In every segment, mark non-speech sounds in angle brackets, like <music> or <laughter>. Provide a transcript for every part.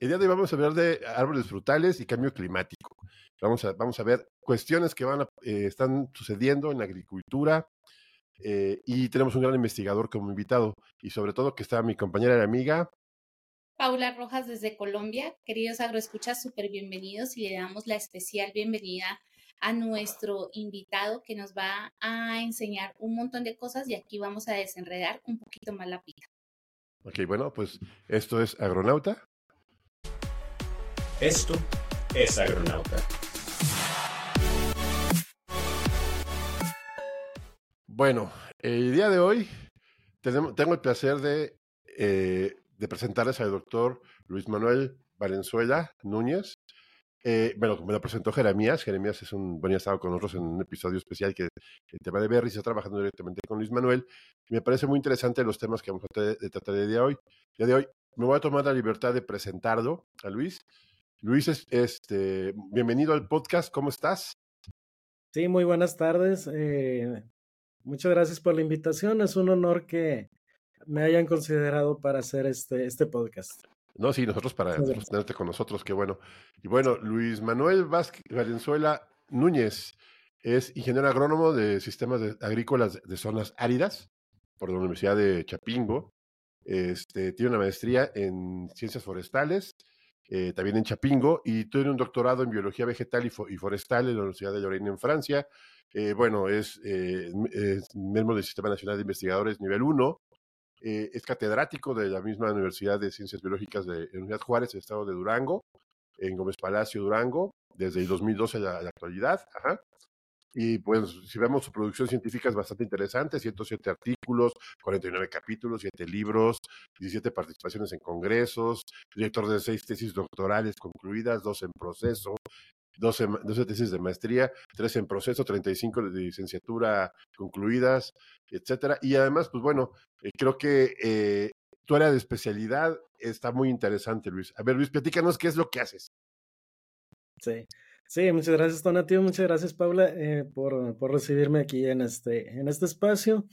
El día de hoy vamos a hablar de árboles frutales y cambio climático. Vamos a, vamos a ver cuestiones que van a, eh, están sucediendo en la agricultura eh, y tenemos un gran investigador como invitado y sobre todo que está mi compañera y amiga. Paula Rojas desde Colombia. Queridos agroescuchas, súper bienvenidos y le damos la especial bienvenida a nuestro invitado que nos va a enseñar un montón de cosas y aquí vamos a desenredar un poquito más la pita. Ok, bueno, pues esto es Agronauta. Esto es Agronauta. Bueno, el día de hoy tengo el placer de, eh, de presentarles al doctor Luis Manuel Valenzuela Núñez. Eh, bueno, me lo presentó Jeremías. Jeremías es un, buen estado con nosotros en un episodio especial que el tema de Berry está trabajando directamente con Luis Manuel. Me parece muy interesante los temas que vamos a tratar de, el día de hoy. El día de hoy me voy a tomar la libertad de presentarlo a Luis. Luis, este, bienvenido al podcast. ¿Cómo estás? Sí, muy buenas tardes. Eh, muchas gracias por la invitación. Es un honor que me hayan considerado para hacer este, este podcast. No, sí, nosotros para tenerte con nosotros, qué bueno. Y bueno, Luis Manuel Vázquez Valenzuela Núñez es ingeniero agrónomo de sistemas agrícolas de zonas áridas por la Universidad de Chapingo. Este, tiene una maestría en ciencias forestales, eh, también en Chapingo, y tiene un doctorado en biología vegetal y, forestal en la Universidad de Lorena en Francia. Eh, bueno, es, eh, es miembro del Sistema Nacional de Investigadores nivel 1 eh, es catedrático de la misma Universidad de Ciencias Biológicas de la Universidad Juárez, el estado de Durango, en Gómez Palacio, Durango, desde el 2012 a la, actualidad. Y pues, si vemos su producción científica es bastante interesante, 107 artículos, 49 capítulos, 7 libros, 17 participaciones en congresos, director de 6 tesis doctorales concluidas, 2 en proceso, 12, 12, tesis de maestría, 3 en proceso, 35 de licenciatura concluidas, etcétera. Y además, pues bueno, eh, creo que eh, tu área de especialidad está muy interesante, Luis. A ver, Luis, platícanos qué es lo que haces. Sí, sí, muchas gracias, Donatio, muchas gracias, Paula, eh, por, por, recibirme aquí en este, en este espacio.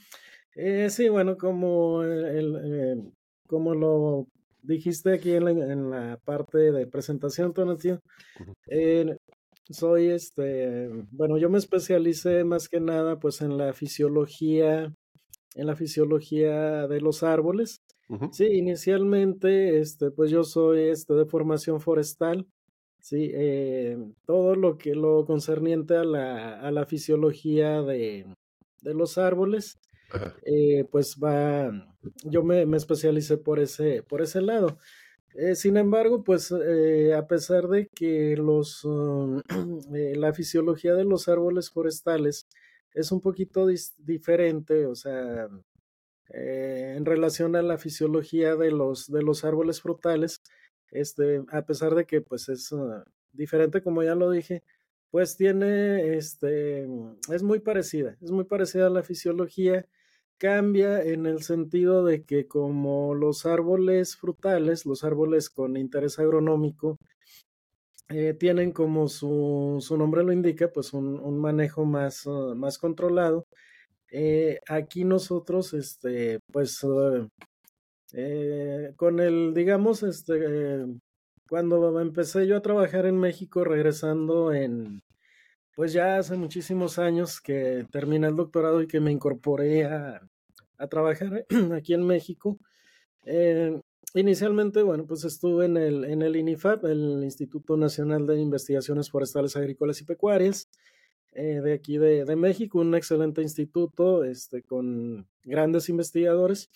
sí, bueno, como, el, como lo dijiste aquí en la, en la parte de presentación, Donatio, soy este, bueno, yo me especialicé más que nada pues en la fisiología, en la fisiología de los árboles. Sí, inicialmente, este, pues yo soy este de formación forestal. Sí, eh, todo lo que lo concerniente a la, a la fisiología de, de los árboles, eh, pues va, yo me, me especialicé por ese, por ese lado. Eh, sin embargo, pues a pesar de que los, um, <clears throat> la fisiología de los árboles forestales es un poquito diferente, o sea, en relación a la fisiología de los, de los árboles frutales, este, a pesar de que pues es uh, diferente, como ya lo dije, pues tiene, este, es muy parecida, es muy parecida a la fisiología cambia en el sentido de que como los árboles frutales, los árboles con interés agronómico, eh, tienen como su, su, nombre lo indica, pues un, un manejo más, uh, más controlado. Eh, aquí nosotros, este, pues, uh, eh, con el, digamos, este, cuando empecé yo a trabajar en México, regresando en, pues ya hace muchísimos años que terminé el doctorado y que me incorporé a, trabajar <clears throat> aquí en México. Eh, inicialmente, bueno, pues estuve en el, en el INIFAP, el Instituto Nacional de Investigaciones Forestales, Agrícolas y Pecuarias, eh, de aquí de, de, México, un excelente instituto este, con grandes investigadores.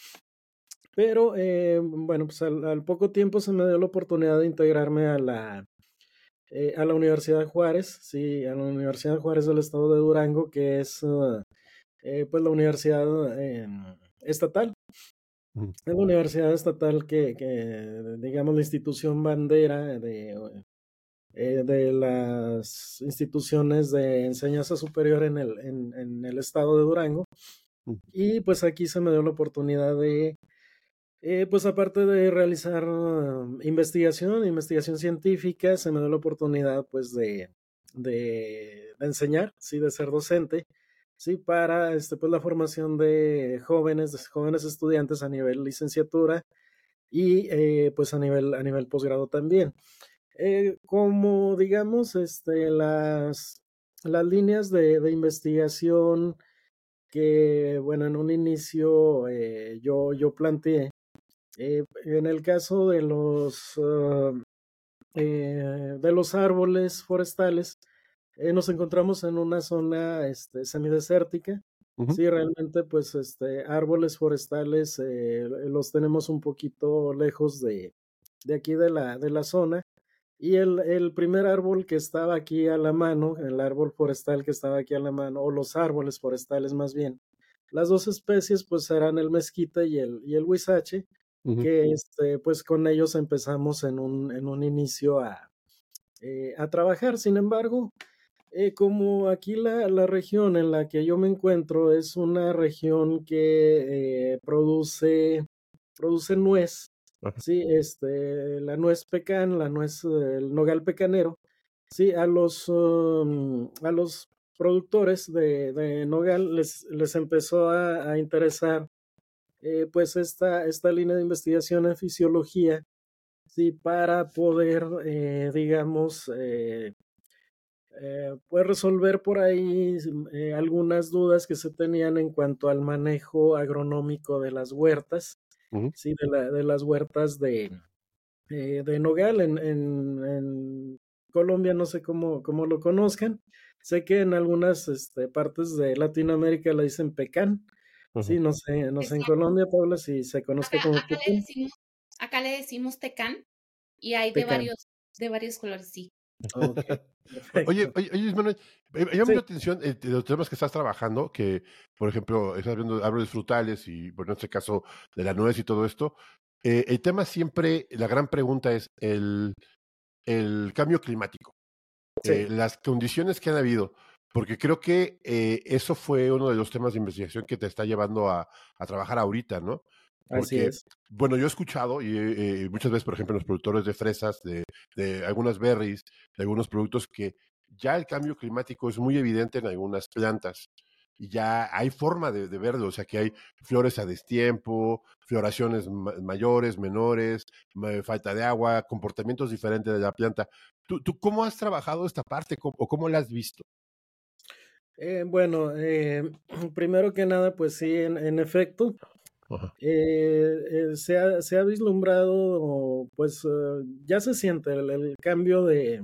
Pero, eh, bueno, pues al, al, poco tiempo se me dio la oportunidad de integrarme a la, eh, a la Universidad de Juárez, sí, a la Universidad de Juárez del Estado de Durango, que es uh, eh, pues la universidad estatal. Es la universidad estatal que, que, digamos, la institución bandera de, de las instituciones de enseñanza superior en el, en, en el estado de Durango. Y pues aquí se me dio la oportunidad de eh, pues aparte de realizar uh, investigación, investigación científica, se me dio la oportunidad pues de, enseñar, sí, de ser docente, sí, para este, pues, la formación de jóvenes, de jóvenes estudiantes a nivel licenciatura, y eh, pues a nivel, a nivel posgrado también. Eh, como digamos, este, las, las líneas de, de, investigación que, bueno, en un inicio eh, yo, yo planteé, en el caso de los, ah, de los árboles forestales, nos encontramos en una zona este, semidesértica, Sí, realmente, pues, este, árboles forestales eh, los tenemos un poquito lejos de, de aquí de la, de la zona. Y el, el, primer árbol que estaba aquí a la mano, el árbol forestal que estaba aquí a la mano, o los árboles forestales más bien, las dos especies pues eran el mezquita y el, y el huizache, que este, pues con ellos empezamos en un, en un inicio a, eh, a trabajar. Sin embargo, eh, como aquí la, la, región en la que yo me encuentro es una región que eh, produce, produce nuez, sí, este, la nuez pecan, la nuez, el nogal pecanero, sí, a los, um, a los productores de, de, nogal les, les empezó a, a interesar eh, pues esta, esta línea de investigación en fisiología, sí, para poder, eh, digamos, eh, eh, puede resolver por ahí algunas dudas que se tenían en cuanto al manejo agronómico de las huertas, sí, de, de, las huertas de, de Nogal en, en, Colombia, no sé cómo, cómo lo conozcan. Sé que en algunas este, partes de Latinoamérica le dicen pecan. Sí, no sé, no sé en Colombia, Paula, si se conozca como acá Le decimos, acá le decimos tecán y hay de varios, de varios colores, sí. <laughs> Oye, oye, oye, Manuel, me llama la atención eh, de los temas que estás trabajando, que, por ejemplo, estás viendo árboles frutales y, bueno, en este caso, de la nuez y todo esto. Eh, el tema siempre, la gran pregunta es el, el cambio climático, eh, las condiciones que han habido, porque creo que eso fue uno de los temas de investigación que te está llevando a, a trabajar ahorita, ¿no? Así es. Bueno, yo he escuchado y eh, muchas veces, por ejemplo, los productores de fresas, de, de, algunas berries, de algunos productos que ya el cambio climático es muy evidente en algunas plantas y ya hay forma de, de verlo, o sea que hay flores a destiempo, floraciones mayores, menores, falta de agua, comportamientos diferentes de la planta. ¿Tú, tú cómo has trabajado esta parte o cómo la has visto? Eh, bueno, eh, <clears throat> primero que nada, pues sí, en, en efecto, eh, eh, se, ha, se, ha, vislumbrado, pues uh, ya se siente el, el, cambio de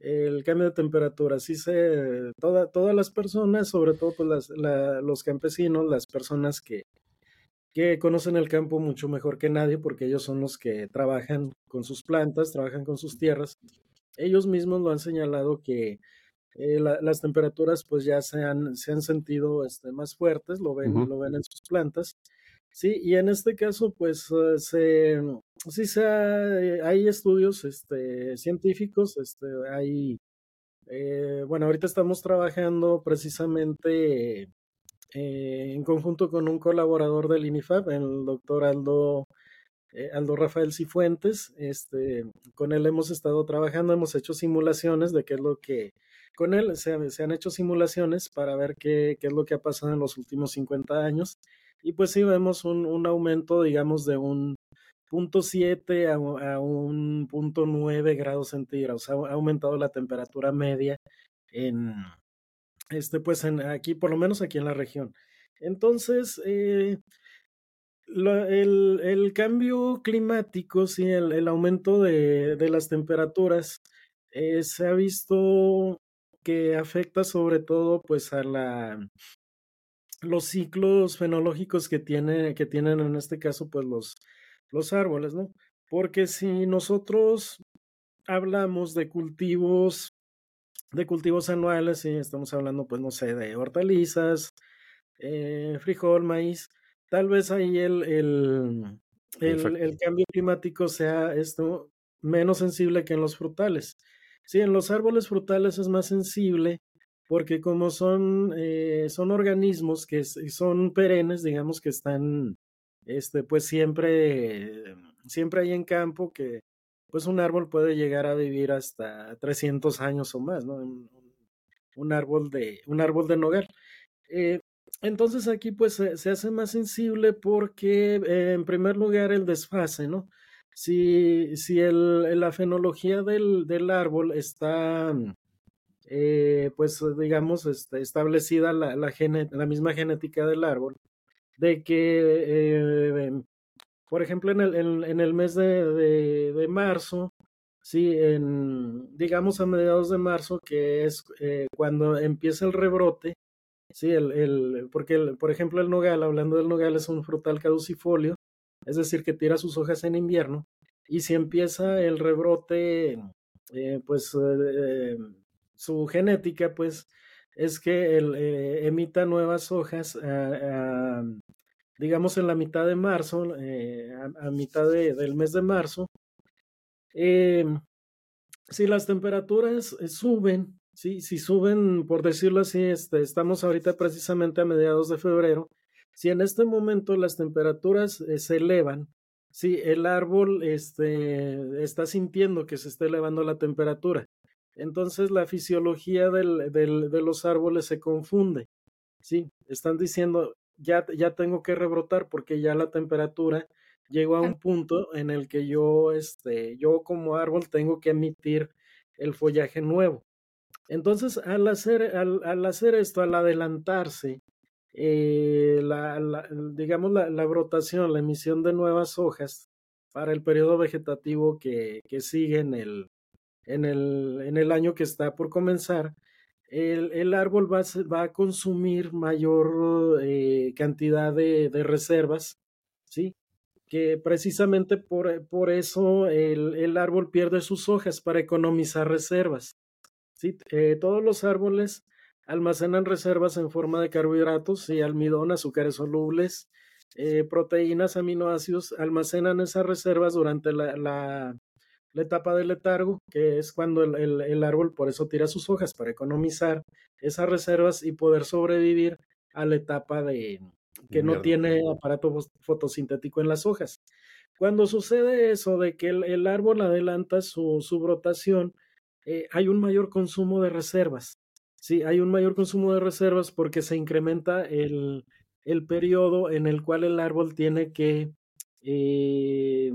el cambio de temperatura. Sí se, toda, todas las personas, sobre todo pues las, la, los campesinos, las personas que, que conocen el campo mucho mejor que nadie, porque ellos son los que trabajan con sus plantas, trabajan con sus tierras. Ellos mismos lo han señalado que eh, la, las temperaturas pues ya se han, se han sentido este, más fuertes, lo ven, lo ven en sus plantas. Sí, y en este caso, pues, eh, se, sí se eh, hay estudios este, científicos, este, hay, eh, bueno, ahorita estamos trabajando precisamente eh, en conjunto con un colaborador del INIFAP, el doctor Aldo, eh, Aldo Rafael Cifuentes, este, con él hemos estado trabajando, hemos hecho simulaciones de qué es lo que, con él se, han hecho simulaciones para ver qué, es lo que ha pasado en los últimos 50 años y pues sí vemos un, un aumento, digamos, de un punto siete a, a, un punto nueve grados centígrados. Ha, ha, aumentado la temperatura media en, este, pues en, aquí, por lo menos aquí en la región. Entonces, eh, lo, el, el, cambio climático, sí, el, el aumento de, de, las temperaturas, eh, se ha visto que afecta sobre todo pues a la los ciclos fenológicos que, tiene, que tienen en este caso pues los, los árboles, ¿no? Porque si nosotros hablamos de cultivos, de cultivos anuales, y estamos hablando pues no sé, de hortalizas, eh, frijol, maíz, tal vez ahí el, el, el, el, cambio climático sea esto menos sensible que en los frutales. Sí, en los árboles frutales es más sensible porque como son, eh, son organismos que son perennes, digamos que están, este, pues siempre, siempre hay en campo que, pues un árbol puede llegar a vivir hasta 300 años o más, ¿no? Un, árbol de, un árbol de nogal. Eh, entonces aquí pues se, hace más sensible porque eh, en primer lugar el desfase, ¿no? Si, si el, la fenología del, del árbol está, eh, pues digamos, este, establecida la, la, la, misma genética del árbol, de que, eh, por ejemplo, en el, en, el mes de, de, marzo, sí, en, digamos a mediados de marzo, que es cuando empieza el rebrote, Sí, el, el, porque, el, por ejemplo, el nogal, hablando del nogal, es un frutal caducifolio, es decir, que tira sus hojas en invierno, y si empieza el rebrote, eh, pues eh, su genética, pues, es que eh, emita nuevas hojas, digamos, en la mitad de marzo, a, mitad del mes de marzo. si las temperaturas suben, Sí, si suben, por decirlo así, este, estamos ahorita precisamente a mediados de febrero. Si en este momento las temperaturas eh, se elevan, si el árbol este, está sintiendo que se está elevando la temperatura, entonces la fisiología del, del, de los árboles se confunde. Sí, están diciendo, ya, ya tengo que rebrotar porque ya la temperatura llegó a un punto en el que yo, este, yo como árbol tengo que emitir el follaje nuevo. Entonces, al hacer, al, hacer esto, al adelantarse, eh, la, digamos, la, brotación, la emisión de nuevas hojas para el periodo vegetativo que, que sigue en el, en, el, en el año que está por comenzar, el, el árbol va va a consumir mayor eh, cantidad de, de, reservas, ¿sí? Que precisamente por, por eso el, el árbol pierde sus hojas para economizar reservas. Sí, eh, todos los árboles almacenan reservas en forma de carbohidratos y almidón, azúcares solubles, eh, proteínas, aminoácidos, almacenan esas reservas durante la, la, etapa del letargo, que es cuando el, el, árbol por eso tira sus hojas, para economizar esas reservas y poder sobrevivir a la etapa de que no tiene aparato fotosintético en las hojas. Cuando sucede eso de que el, árbol adelanta su, su brotación, eh, hay un mayor consumo de reservas. Sí, hay un mayor consumo de reservas porque se incrementa el, el periodo en el cual el árbol tiene que eh,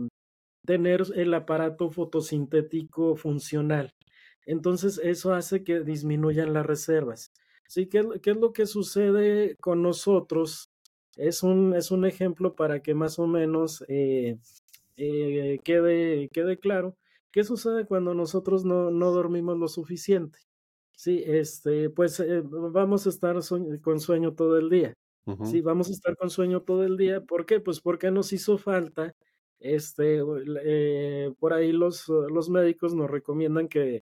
tener el aparato fotosintético funcional. Entonces, eso hace que disminuyan las reservas. Sí, ¿qué, qué es lo que sucede con nosotros? Es un, es un ejemplo para que más o menos eh, quede, quede claro. ¿Qué sucede cuando nosotros no, no dormimos lo suficiente? Sí, este, pues eh, vamos a estar con sueño todo el día. Sí, vamos a estar con sueño todo el día. ¿Por qué? Pues porque nos hizo falta, este, eh, por ahí los, los médicos nos recomiendan que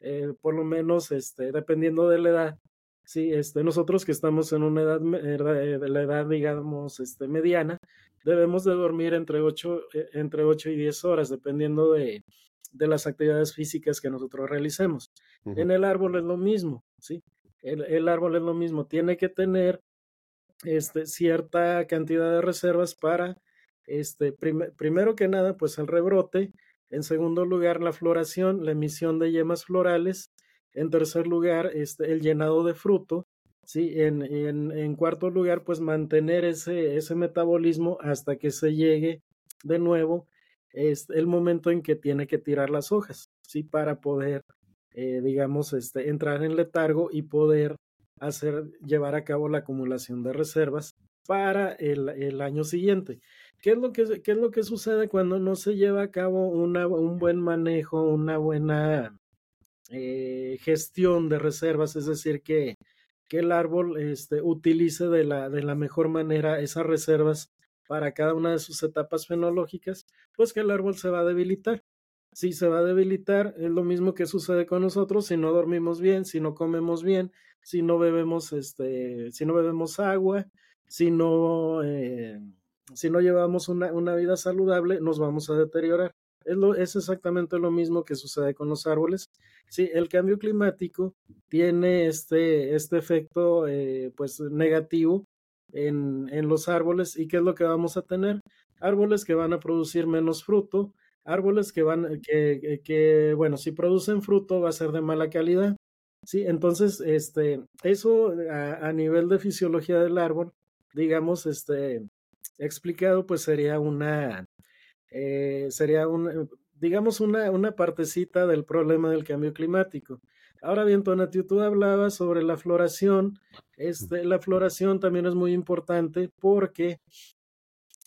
eh, por lo menos, este, dependiendo de la edad, sí, este, nosotros que estamos en una edad, de la edad, digamos, este, mediana, debemos de dormir entre 8, entre 8 y 10 horas, dependiendo de, de las actividades físicas que nosotros realicemos. En el árbol es lo mismo, ¿sí? El, árbol es lo mismo, tiene que tener este, cierta cantidad de reservas para, este, primero que nada, pues el rebrote, en segundo lugar, la floración, la emisión de yemas florales, en tercer lugar, este, el llenado de fruto, ¿sí? En, en, en cuarto lugar, pues mantener ese, ese metabolismo hasta que se llegue de nuevo es el momento en que tiene que tirar las hojas, ¿sí? Para poder, eh, digamos, este, entrar en letargo y poder hacer, llevar a cabo la acumulación de reservas para el, el año siguiente. ¿Qué es, lo que, ¿Qué es lo que sucede cuando no se lleva a cabo una, un buen manejo, una buena eh, gestión de reservas? Es decir, que, que el árbol este, utilice de la, de la mejor manera esas reservas para cada una de sus etapas fenológicas, pues que el árbol se va a debilitar. Si se va a debilitar, es lo mismo que sucede con nosotros si no dormimos bien, si no comemos bien, si no bebemos, este, si no bebemos agua, si no, eh, si no llevamos una, una, vida saludable, nos vamos a deteriorar. Es, es exactamente lo mismo que sucede con los árboles. Sí, el cambio climático tiene este, este efecto eh, pues negativo en, en los árboles y qué es lo que vamos a tener. Árboles que van a producir menos fruto, árboles que van, que, que, bueno, si producen fruto va a ser de mala calidad. Sí, entonces, este, eso a, nivel de fisiología del árbol, digamos, este, explicado, pues sería una, eh, sería un, digamos, una, una partecita del problema del cambio climático. Ahora bien, Tonatio, tú hablabas sobre la floración. Este, la floración también es muy importante porque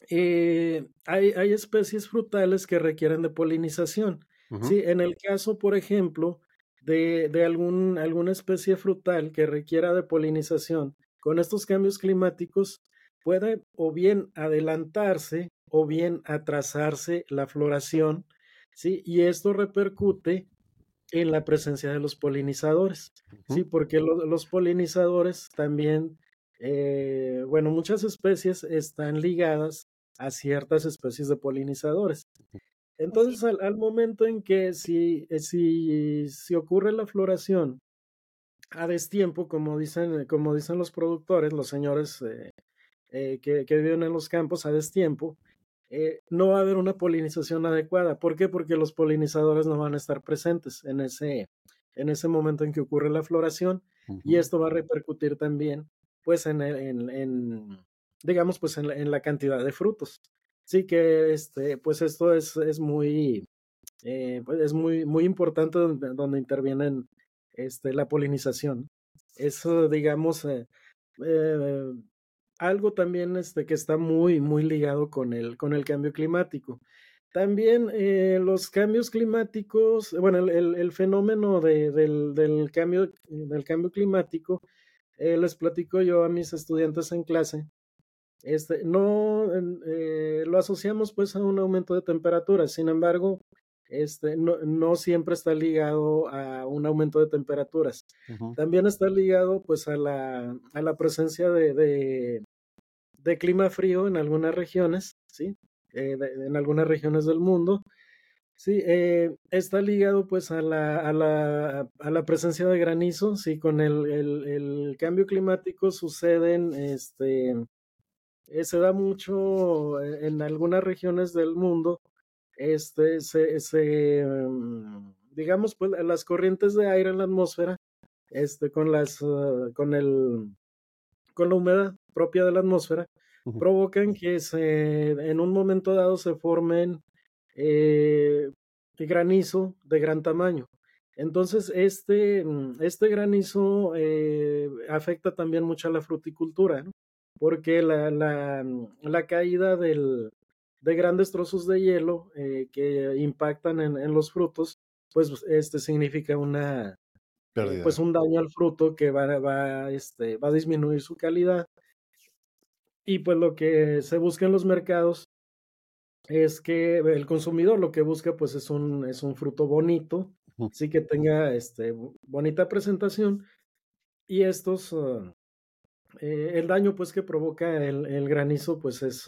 eh, hay, hay, especies frutales que requieren de polinización. Sí, en el caso, por ejemplo, de, de algún, alguna especie frutal que requiera de polinización, con estos cambios climáticos puede o bien adelantarse o bien atrasarse la floración, ¿sí? Y esto repercute en la presencia de los polinizadores, ¿sí? Porque los polinizadores también, eh, bueno, muchas especies están ligadas a ciertas especies de polinizadores. Entonces, al, momento en que si, eh, si, si, ocurre la floración a destiempo, como dicen, como dicen los productores, los señores eh, que, que, viven en los campos a destiempo, eh, no va a haber una polinización adecuada. ¿Por qué? Porque los polinizadores no van a estar presentes en ese, en ese momento en que ocurre la floración y esto va a repercutir también, pues, en, en, digamos, pues, en la, cantidad de frutos. Sí que, este, pues, esto es, es muy, eh, pues, es muy, muy importante donde, donde intervienen este, la polinización. Eso, digamos, eh, algo también este, que está muy, muy ligado con el, con el cambio climático. También eh, los cambios climáticos, bueno, el, el fenómeno de, del, del, cambio, del cambio climático, eh, les platico yo a mis estudiantes en clase, este, no eh, lo asociamos pues a un aumento de temperatura, sin embargo, este, no, no, siempre está ligado a un aumento de temperaturas. También está ligado pues a la, a la presencia de, de, de, clima frío en algunas regiones, ¿sí? Eh, en algunas regiones del mundo. Sí, eh, está ligado pues a la, a, la, a la, presencia de granizo, sí, con el, el, cambio climático suceden, este, eh, se da mucho en algunas regiones del mundo este, se, mm, digamos, pues las corrientes de aire en la atmósfera, este, con las, ah, con el, con la humedad propia de la atmósfera, provocan que se, en un momento dado se formen eh, granizo de gran tamaño. Entonces, este, mm, este granizo eh, afecta también mucho a la fruticultura, porque la, la, la caída del, de grandes trozos de hielo eh, que impactan en, los frutos, pues este significa una pues un daño al fruto que va, va, este, va a disminuir su calidad. Y pues lo que se busca en los mercados es que el consumidor lo que busca pues es un, es un fruto bonito, sí que tenga este, bonita presentación y estos, ah, eh, el daño pues que provoca el, el granizo pues es,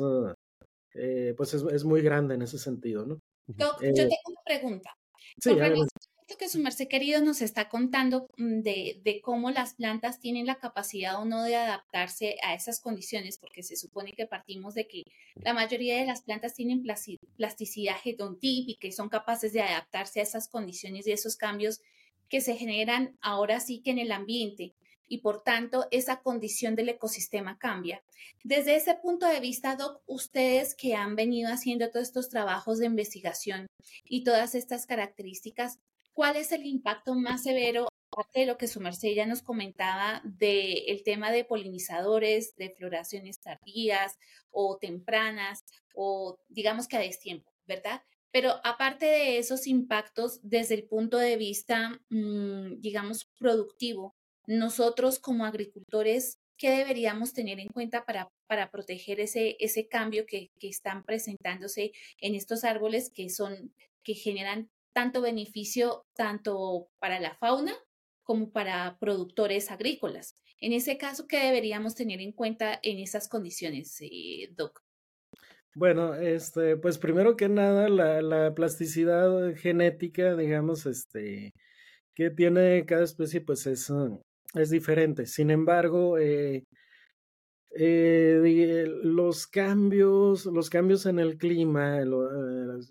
eh, pues es, muy grande en ese sentido, ¿no? Yo, eh, tengo una pregunta. Sí, que su merced querido nos está contando mm, de, de, cómo las plantas tienen la capacidad o no de adaptarse a esas condiciones, porque se supone que partimos de que la mayoría de las plantas tienen plasticidad genotípica y son capaces de adaptarse a esas condiciones y esos cambios que se generan ahora sí que en el ambiente y por tanto esa condición del ecosistema cambia. Desde ese punto de vista, Doc, ustedes que han venido haciendo todos estos trabajos de investigación y todas estas características, ¿cuál es el impacto más severo aparte de lo que su merced ya nos comentaba del tema de polinizadores, de floraciones tardías o tempranas, o digamos que a destiempo, ¿verdad? Pero aparte de esos impactos desde el punto de vista, mm, digamos, productivo, nosotros como agricultores, ¿qué deberíamos tener en cuenta para, para proteger ese, ese cambio que, que, están presentándose en estos árboles que son, que generan tanto beneficio tanto para la fauna como para productores agrícolas? En ese caso, ¿qué deberíamos tener en cuenta en esas condiciones, eh, Doc? Bueno, este, pues primero que nada, la, la plasticidad genética, digamos, este, que tiene cada especie, pues es, es diferente. Sin embargo, eh, eh, los cambios, los cambios en el clima,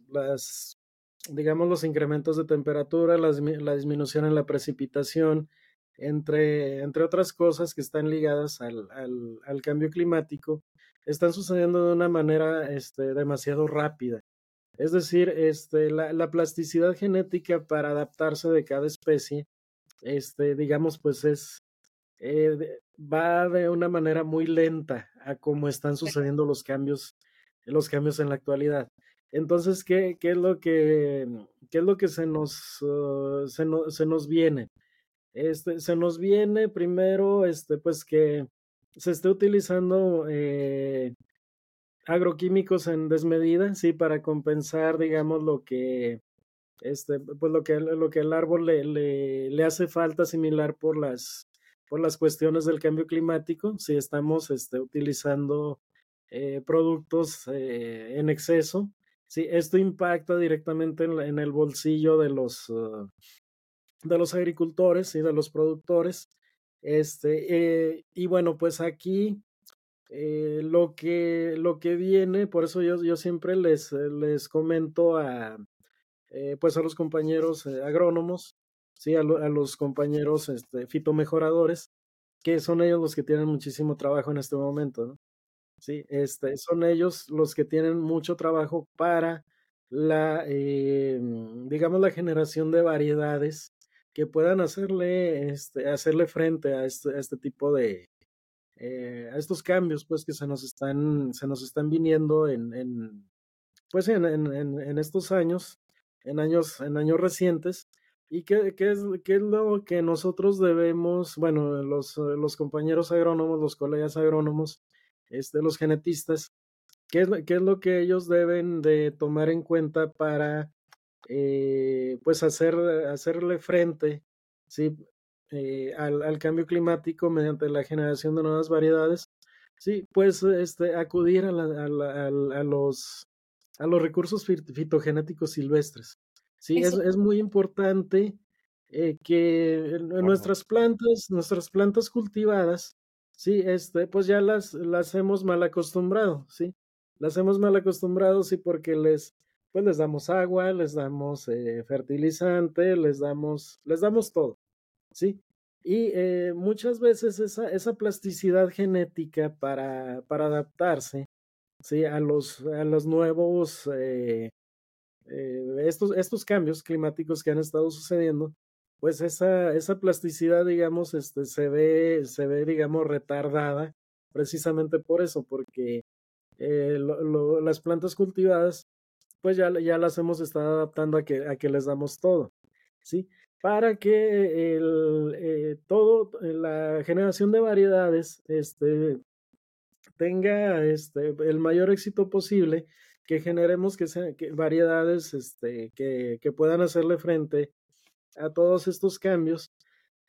las, digamos, los incrementos de temperatura, la disminución en la precipitación, entre, entre otras cosas que están ligadas al, al, cambio climático, están sucediendo de una manera este, demasiado rápida. Es decir, este, la, la, plasticidad genética para adaptarse de cada especie, este, digamos, pues es, eh, va de una manera muy lenta a cómo están sucediendo los cambios, los cambios en la actualidad. Entonces, ¿qué, qué es lo que, qué es lo que se nos, uh, se, se, nos viene? Este, se nos viene primero, este, pues que se esté utilizando eh, agroquímicos en desmedida, sí, para compensar, digamos, lo que, este, pues lo que, lo que el árbol le, le, le hace falta similar por las, por las cuestiones del cambio climático, si estamos este, utilizando eh, productos eh, en exceso, Sí, esto impacta directamente en, el bolsillo de los, uh, de los agricultores y de los productores. Este, eh, y bueno, pues aquí eh, lo, que, lo que viene, por eso yo, yo siempre les, les comento a, eh, pues a los compañeros agrónomos, ¿sí? a, a, los compañeros este, fitomejoradores, que son ellos los que tienen muchísimo trabajo en este momento. ¿no? Sí, este, son ellos los que tienen mucho trabajo para la, eh, digamos, la generación de variedades que puedan hacerle, este, hacerle frente a este, este tipo de, eh, a estos cambios, pues, que se nos están, se nos están viniendo en, en pues, en, en, en, estos años, en años, en años recientes. ¿Y qué, qué, es, qué es lo que nosotros debemos, bueno, los, los compañeros agrónomos, los colegas agrónomos, este, los genetistas, ¿qué es, qué es lo que ellos deben de tomar en cuenta para eh, pues hacer, hacerle frente ¿sí? Eh, al, al, cambio climático mediante la generación de nuevas variedades? Sí, pues este, acudir a, la, a, a, los, a los recursos fitogenéticos silvestres. Sí, es, es, muy importante eh, que nuestras plantas, nuestras plantas cultivadas, sí, este, pues ya las, las hemos mal acostumbrado, sí. Las hemos mal acostumbrado, sí, porque les, pues les damos agua, les damos eh, fertilizante, les damos, les damos todo, sí. Y eh, muchas veces esa, esa plasticidad genética para, para adaptarse, sí, a los, a los nuevos, eh, estos, estos cambios climáticos que han estado sucediendo, pues esa, esa plasticidad, digamos, este, se ve, se ve, digamos, retardada precisamente por eso, porque eh, las plantas cultivadas, pues ya, ya las hemos estado adaptando a que, a que les damos todo, ¿sí? Para que el, eh, todo, la generación de variedades, este, tenga este, el mayor éxito posible, que generemos que, variedades este, que, que puedan hacerle frente a todos estos cambios,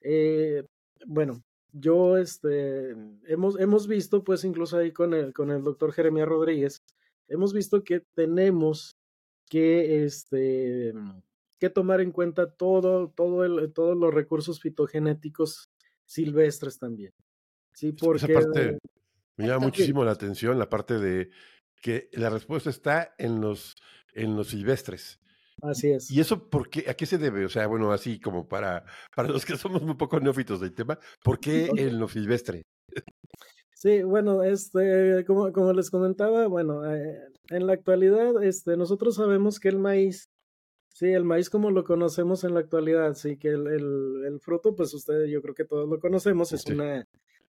eh, bueno, yo este, hemos, hemos visto, pues incluso ahí con el, con el doctor Jeremías Rodríguez, hemos visto que tenemos que, este, que tomar en cuenta todo, todo el, todos los recursos fitogenéticos silvestres también. Sí, porque... Esa parte me llama muchísimo la atención, la parte de que la respuesta está en los, en los silvestres. Así es. ¿Y eso por qué, a qué se debe? O sea, bueno, así como para, para los que somos un poco neófitos del tema, ¿por qué el no silvestre? Sí, bueno, este, como, como les comentaba, bueno, eh, en la actualidad, este, nosotros sabemos que el maíz, sí, el maíz como lo conocemos en la actualidad, sí, que el, el, fruto, pues ustedes, yo creo que todos lo conocemos, es una,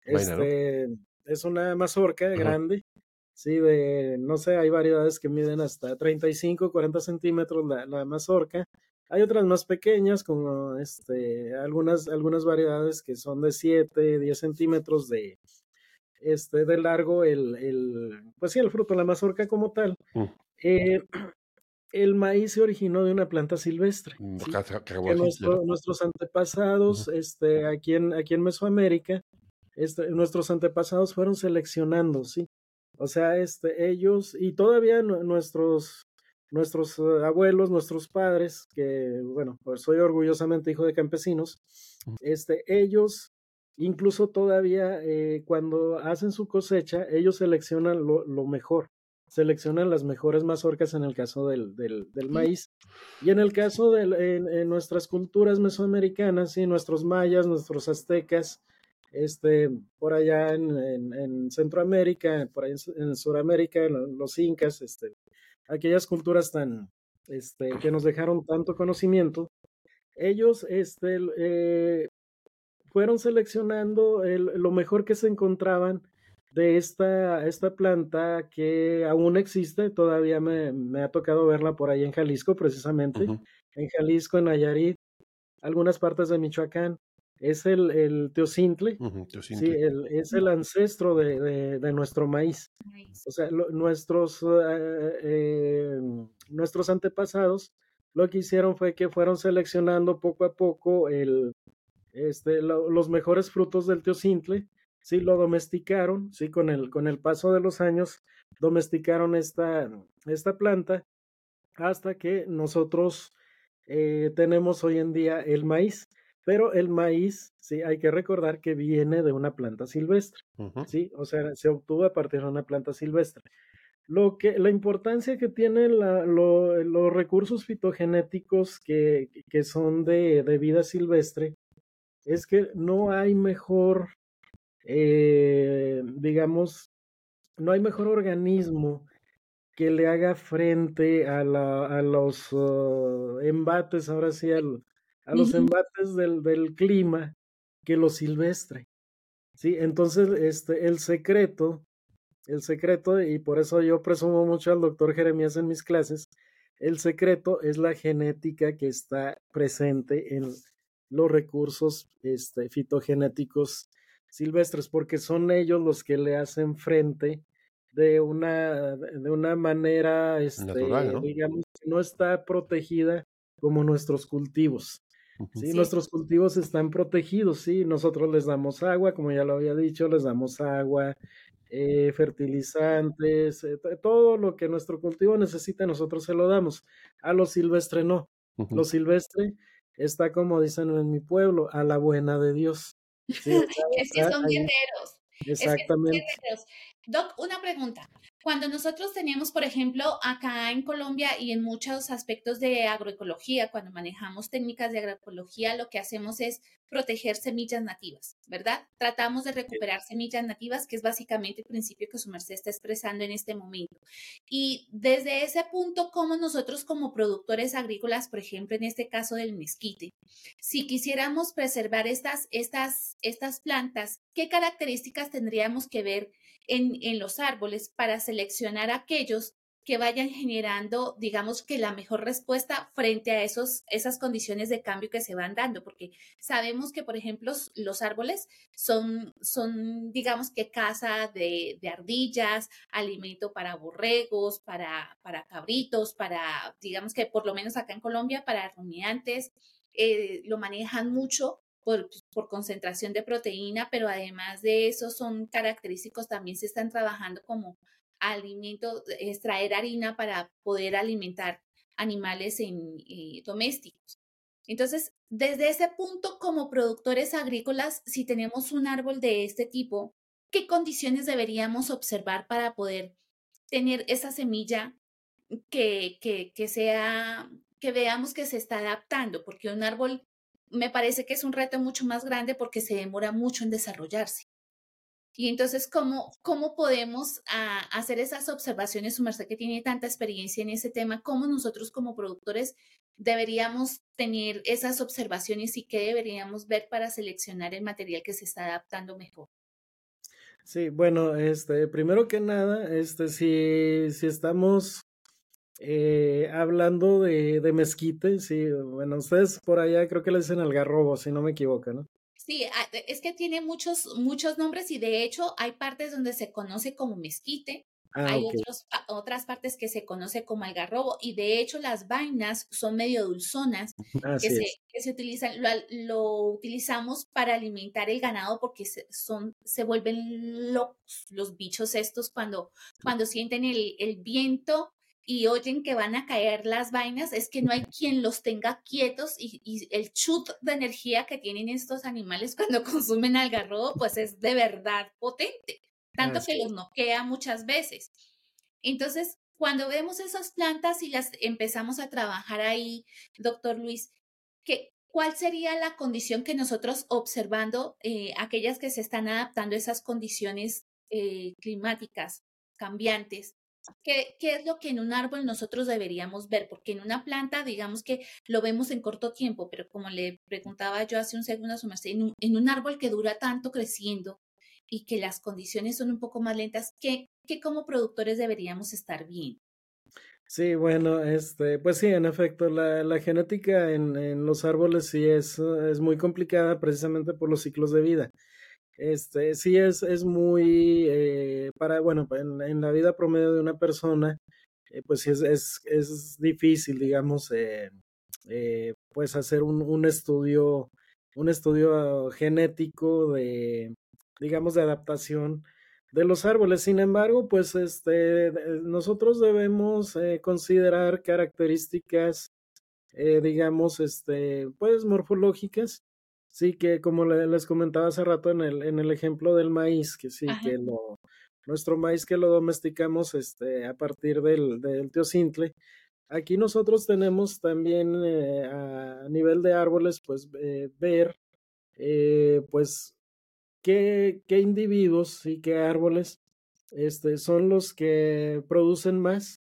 este, es una mazorca grande, Sí, de, no sé, hay variedades que miden hasta 35, 40 centímetros la, la mazorca. Hay otras más pequeñas, como este, algunas, algunas variedades que son de 7, 10 centímetros de, este, de largo, el, el, pues sí, el fruto, la mazorca como tal. Mm. Eh, <clears throat> el maíz se originó de una planta silvestre. Mm, que nuestros antepasados, este, aquí en, aquí en Mesoamérica, este, nuestros antepasados fueron seleccionando, ¿sí? O sea, este, ellos y todavía nuestros, nuestros eh, abuelos, nuestros padres, que bueno, pues soy orgullosamente hijo de campesinos, este, ellos incluso todavía eh, cuando hacen su cosecha, ellos seleccionan lo, lo, mejor. seleccionan las mejores mazorcas en el caso del, del, maíz. Y en el caso de en, nuestras culturas mesoamericanas, y nuestros mayas, nuestros aztecas, este, por allá en, en, Centroamérica, por allá en, Sudamérica, los incas, este, aquellas culturas tan, este, que nos dejaron tanto conocimiento, ellos este, eh, fueron seleccionando lo mejor que se encontraban de esta, esta planta que aún existe, todavía me, me, ha tocado verla por ahí en Jalisco precisamente, en Jalisco, en Nayarit, algunas partes de Michoacán, es el, el teocintle, Sí, el, es el ancestro de, de, nuestro maíz. O sea, nuestros, eh, eh, nuestros antepasados lo que hicieron fue que fueron seleccionando poco a poco el, este, los mejores frutos del teocintle, sí, lo domesticaron, sí, con el, con el paso de los años, domesticaron esta, esta planta hasta que nosotros eh, tenemos hoy en día el maíz. Pero el maíz, sí, hay que recordar que viene de una planta silvestre, sí, o sea, se obtuvo a partir de una planta silvestre. Lo que, la importancia que tienen los recursos fitogenéticos que, que son de, de, vida silvestre es que no hay mejor, eh, digamos, no hay mejor organismo que le haga frente a, la, a los uh, embates, ahora sí, al, a los embates del, del, clima que lo silvestre. Sí, entonces este, el secreto, el secreto, y por eso yo presumo mucho al doctor Jeremías en mis clases, el secreto es la genética que está presente en los recursos este, fitogenéticos silvestres, porque son ellos los que le hacen frente de una, de una manera, este, digamos, que no está protegida como nuestros cultivos. Sí, nuestros cultivos están protegidos, sí, nosotros les damos agua, como ya lo había dicho, les damos agua, eh, fertilizantes, eh, todo lo que nuestro cultivo necesita, nosotros se lo damos. A lo silvestre no. Lo silvestre está, como dicen en mi pueblo, a la buena de Dios. <laughs> es que son guerreros. Exactamente. Doc, una pregunta. Cuando nosotros tenemos, por ejemplo, acá en Colombia y en muchos aspectos de agroecología, cuando manejamos técnicas de agroecología, lo que hacemos es proteger semillas nativas, ¿verdad? Tratamos de recuperar semillas nativas, que es básicamente el principio que su merced está expresando en este momento. Y desde ese punto, ¿cómo nosotros como productores agrícolas, por ejemplo, en este caso del mezquite, si quisiéramos preservar estas, estas, estas plantas, ¿qué características tendríamos que ver en, en los árboles para seleccionar aquellos que vayan generando, digamos que la mejor respuesta frente a esos, esas condiciones de cambio que se van dando, porque sabemos que, por ejemplo, los árboles son, son digamos que casa de, de ardillas, alimento para borregos, para, para cabritos, para, digamos que por lo menos acá en Colombia, para rumiantes, eh, lo manejan mucho por, por, concentración de proteína, pero además de eso son característicos, también se están trabajando como alimento, extraer harina para poder alimentar animales en, eh, domésticos. Entonces, desde ese punto, como productores agrícolas, si tenemos un árbol de este tipo, ¿qué condiciones deberíamos observar para poder tener esa semilla que, que sea, que veamos que se está adaptando? Porque un árbol me parece que es un reto mucho más grande porque se demora mucho en desarrollarse. Y entonces, ¿cómo, cómo podemos ah, hacer esas observaciones, su merced que tiene tanta experiencia en ese tema, cómo nosotros como productores deberíamos tener esas observaciones y qué deberíamos ver para seleccionar el material que se está adaptando mejor? Sí, bueno, este, primero que nada, este, si, si estamos eh, hablando de, de mezquite, sí, bueno, ustedes por allá creo que le dicen algarrobo, si no me equivoco, ¿no? Sí, ah, es que tiene muchos, muchos nombres y de hecho hay partes donde se conoce como mezquite, ah, hay otras partes que se conoce como algarrobo y de hecho las vainas son medio dulzonas que se, que se, utilizan, lo, utilizamos para alimentar el ganado porque se, son, se vuelven locos los bichos estos cuando, cuando sienten el, el viento y oyen que van a caer las vainas, es que no hay quien los tenga quietos y, el chut de energía que tienen estos animales <laughs> cuando consumen algarrobo, pues es de verdad potente, tanto que los noquea muchas veces. Entonces, cuando vemos esas plantas y las empezamos a trabajar ahí, doctor Luis, ¿qué, ¿cuál sería la condición que nosotros observando, eh, aquellas que se están adaptando a esas condiciones eh, climáticas cambiantes, ¿Qué, ¿Qué, es lo que en un árbol nosotros deberíamos ver? Porque en una planta, digamos que lo vemos en corto tiempo, pero como le preguntaba yo hace un segundo a su en un, en un árbol que dura tanto creciendo y que las condiciones son un poco más lentas, ¿qué, qué como productores deberíamos estar bien? Sí, bueno, este, pues sí, en efecto, la, la genética en, en, los árboles sí es, es muy complicada precisamente por los ciclos de vida. Este, sí es, es muy, eh, para, bueno, en, la vida promedio de una persona, eh, pues es, es, es, difícil, digamos, eh, pues hacer un, un, estudio, un estudio genético de, digamos, de adaptación de los árboles. Sin embargo, pues este, nosotros debemos considerar características, digamos, este, pues morfológicas Sí, que como les comentaba hace rato en el, en el ejemplo del maíz, que sí, que lo, nuestro maíz que lo domesticamos este, a partir del, del teocintle, aquí nosotros tenemos también eh, a nivel de árboles, pues eh, ver, eh, pues, qué, qué individuos y qué árboles este, son los que producen más,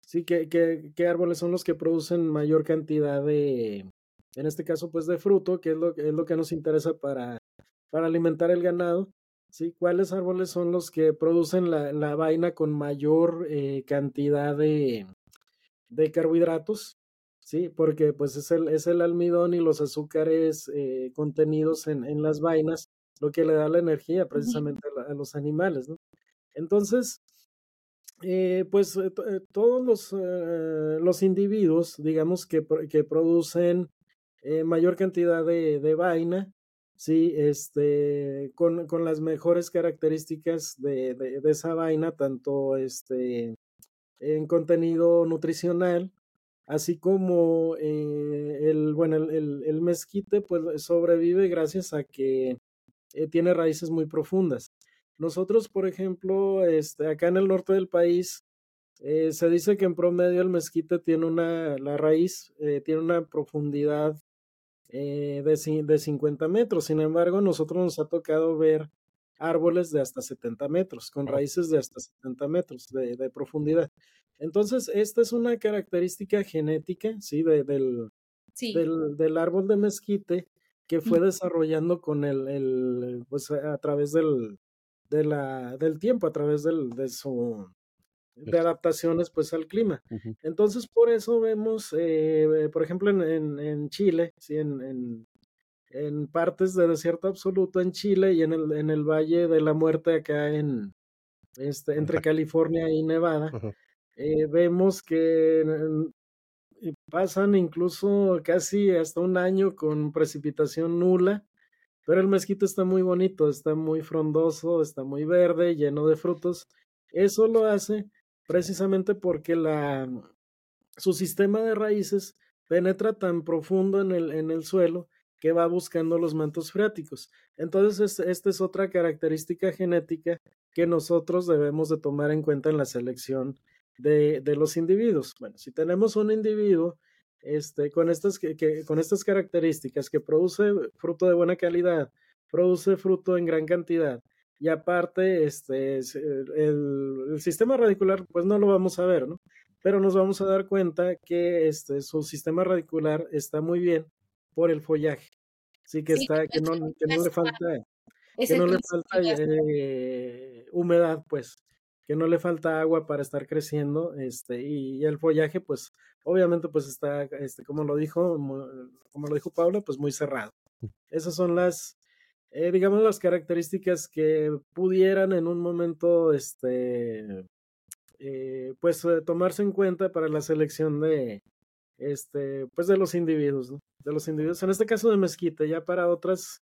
sí, qué, qué, qué árboles son los que producen mayor cantidad de, en este caso pues de fruto, que es lo, es lo que nos interesa para, para alimentar el ganado. ¿sí? ¿Cuáles árboles son los que producen la, la vaina con mayor eh, cantidad de, de carbohidratos? Sí, porque pues es el, es el almidón y los azúcares eh, contenidos en, en, las vainas lo que le da la energía precisamente a, a los animales, ¿no? Entonces, eh, pues todos los, los individuos, digamos, que, que producen eh, mayor cantidad de, de, vaina, sí, este, con, con las mejores características de, de, esa vaina, tanto este, en contenido nutricional, así como eh, el, bueno, el, el, mezquite, pues sobrevive gracias a que eh, tiene raíces muy profundas. Nosotros, por ejemplo, este, acá en el norte del país, se dice que en promedio el mezquite tiene una, la raíz tiene una profundidad eh, de, de 50 metros. Sin embargo, a nosotros nos ha tocado ver árboles de hasta 70 metros, con raíces de hasta 70 metros de, de profundidad. Entonces, esta es una característica genética, ¿sí? De, del, sí. Del, del, árbol de mezquite que fue desarrollando con el, el pues a través del, de la, del tiempo, a través del, de su de adaptaciones pues al clima. Uh -huh. Entonces por eso vemos, eh, por ejemplo, en, en, en Chile, ¿sí? en, en, en, partes de desierto absoluto en Chile y en el, en el Valle de la Muerte acá en este, entre California y Nevada, uh -huh. eh, vemos que pasan incluso casi hasta un año con precipitación nula, pero el mezquite está muy bonito, está muy frondoso, está muy verde, lleno de frutos. Eso lo hace precisamente porque la, su sistema de raíces penetra tan profundo en el, en el suelo que va buscando los mantos freáticos. Entonces, esta es otra característica genética que nosotros debemos de tomar en cuenta en la selección de, de los individuos. Bueno, si tenemos un individuo este, con, estas, que, con estas características que produce fruto de buena calidad, produce fruto en gran cantidad, y aparte, este, el, el, sistema radicular, pues no lo vamos a ver, ¿no? Pero nos vamos a dar cuenta que este, su sistema radicular está muy bien por el follaje. Sí, que sí, está, que no, que no le falta, que no le falta eh, humedad, pues, que no le falta agua para estar creciendo, este, y, y el follaje, pues, obviamente, pues está, este, como lo dijo, como lo dijo Paula, pues muy cerrado. Esas son las, eh, digamos, las características que pudieran en un momento, este, eh, pues, eh, tomarse en cuenta para la selección de, este, pues, de los individuos, ¿no? De los individuos, en este caso de mezquite, ya para otras,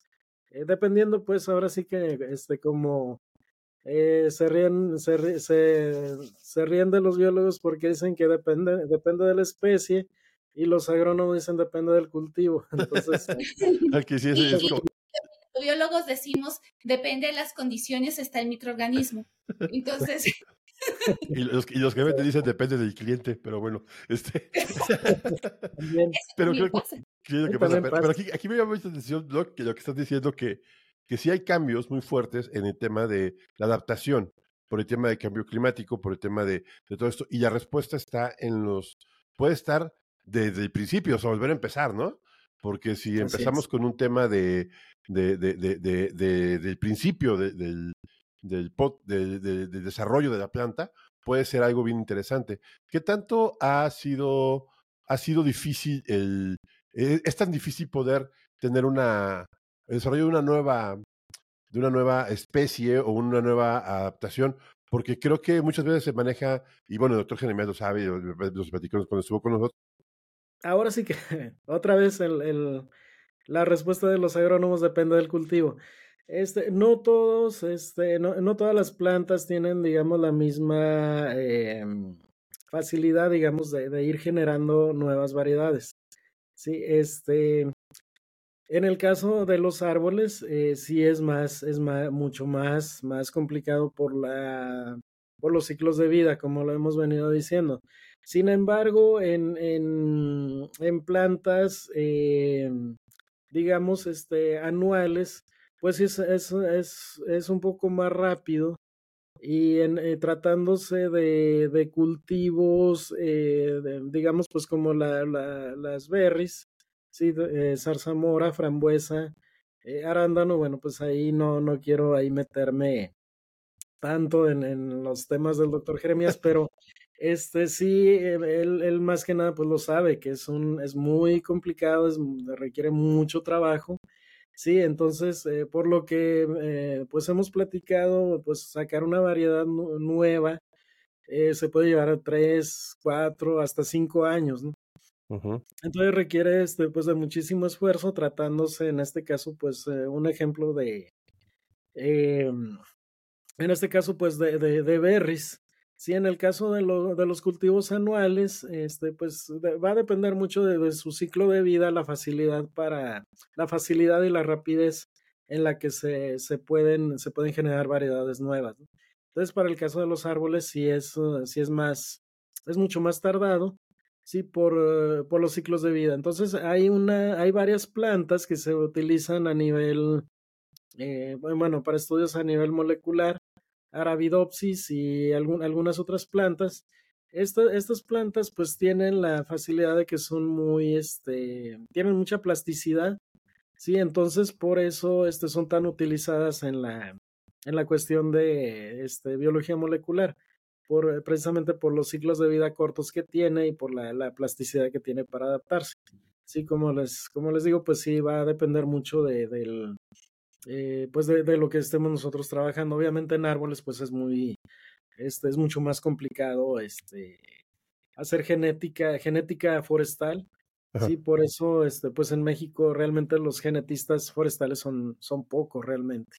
eh, dependiendo, pues, ahora sí que, este, como se ríen, se, se, se ríen de los biólogos porque dicen que depende, depende de la especie y los agrónomos dicen depende del cultivo. <laughs> Entonces, <laughs> aquí sí es, es como biólogos decimos, depende de las condiciones está el microorganismo. Entonces, Y los, <laughs> y los que te dicen depende del cliente, pero bueno, este. pero creo que, pasa. Pero, aquí, aquí, me llama mucha atención lo que, lo que estás diciendo, que, que sí hay cambios muy fuertes en el tema de la adaptación, por el tema de cambio climático, por el tema de, de todo esto, y la respuesta está en los. puede estar desde el principio, o sea, volver a empezar, ¿no? Porque si empezamos con un tema de, de, de, de del principio del, del, pot, del, desarrollo de la planta, puede ser algo bien interesante. ¿Qué tanto ha sido, ha sido difícil el, e, es tan difícil poder tener una, el desarrollo de una nueva, de una nueva especie o una nueva adaptación? Porque creo que muchas veces se maneja, y bueno, el doctor Jeremías lo sabe, los platicamos cuando estuvo con nosotros. Ahora sí que, <laughs> otra vez, el, el, la respuesta de los agrónomos depende del cultivo. Este, no todos, este, no, no todas las plantas tienen, digamos, la misma em, facilidad, digamos, de, ir generando nuevas variedades. Sí, este, en el caso de los árboles, eh, sí es más, es más, mucho más, más complicado por la, por los ciclos de vida, como lo hemos venido diciendo. Sin embargo, en, en, en plantas, em, digamos, este, anuales, pues es, es, es, es un poco más rápido y eh, tratándose de, de cultivos, eh, digamos, pues como la, la, las berries, ¿sí? Eh, zarzamora, frambuesa, arándano, bueno, pues ahí no, no quiero ahí meterme tanto en, en los temas del doctor Jeremías, pero este sí, él, él, más que nada pues lo sabe, que es, un, es muy complicado, es, requiere mucho trabajo Sí, entonces, eh, por lo que eh, pues hemos platicado, pues sacar una variedad nueva eh, se puede llevar a tres, cuatro, hasta cinco años, ¿no? Entonces requiere este, pues de muchísimo esfuerzo, tratándose en este caso, pues un ejemplo de, em, en este caso, pues de, de, de berries, Sí, en el caso de, de, los cultivos anuales, este, pues va a depender mucho de, su ciclo de vida, la facilidad para, la facilidad y la rapidez en la que se, se pueden, se pueden generar variedades nuevas. Entonces, para el caso de los árboles, sí es, uh, sí es más, es mucho más tardado, sí, por, uh, por los ciclos de vida. Entonces, hay una, hay varias plantas que se utilizan a nivel, eh, bueno, para estudios a nivel molecular Arabidopsis y algunas otras plantas. estas plantas pues tienen la facilidad de que son muy, este, tienen mucha plasticidad, sí, entonces por eso este, son tan utilizadas en la, en la cuestión de este, biología molecular, por, precisamente por los ciclos de vida cortos que tiene y por la, la plasticidad que tiene para adaptarse. Sí, como les, como les digo, pues sí, va a depender mucho de, del, eh, pues de, lo que estemos nosotros trabajando. Obviamente en árboles pues es muy, este, es mucho más complicado este, hacer genética, genética forestal. Sí, por eso, este, pues en México realmente los genetistas forestales son, son pocos realmente.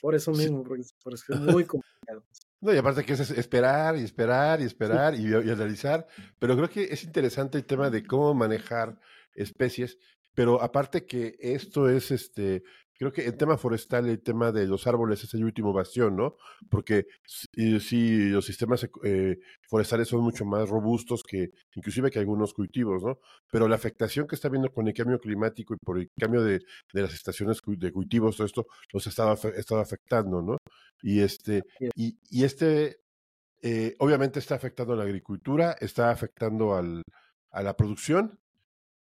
Por eso mismo, porque, es <laughs> muy complicado. No, y aparte que es esperar y esperar y esperar y, y, analizar, pero creo que es interesante el tema de cómo manejar especies, pero aparte que esto es este creo que el tema forestal, el tema de los árboles es el último bastión, ¿no? Porque sí, los sistemas eh, forestales son mucho más robustos que inclusive que algunos cultivos, ¿no? Pero la afectación que está viendo con el cambio climático y por el cambio de, de las estaciones de cultivos, todo esto los ha estado, estado afectando, ¿no? Y este, y, y este eh, obviamente está afectando a la agricultura, está afectando al, a la producción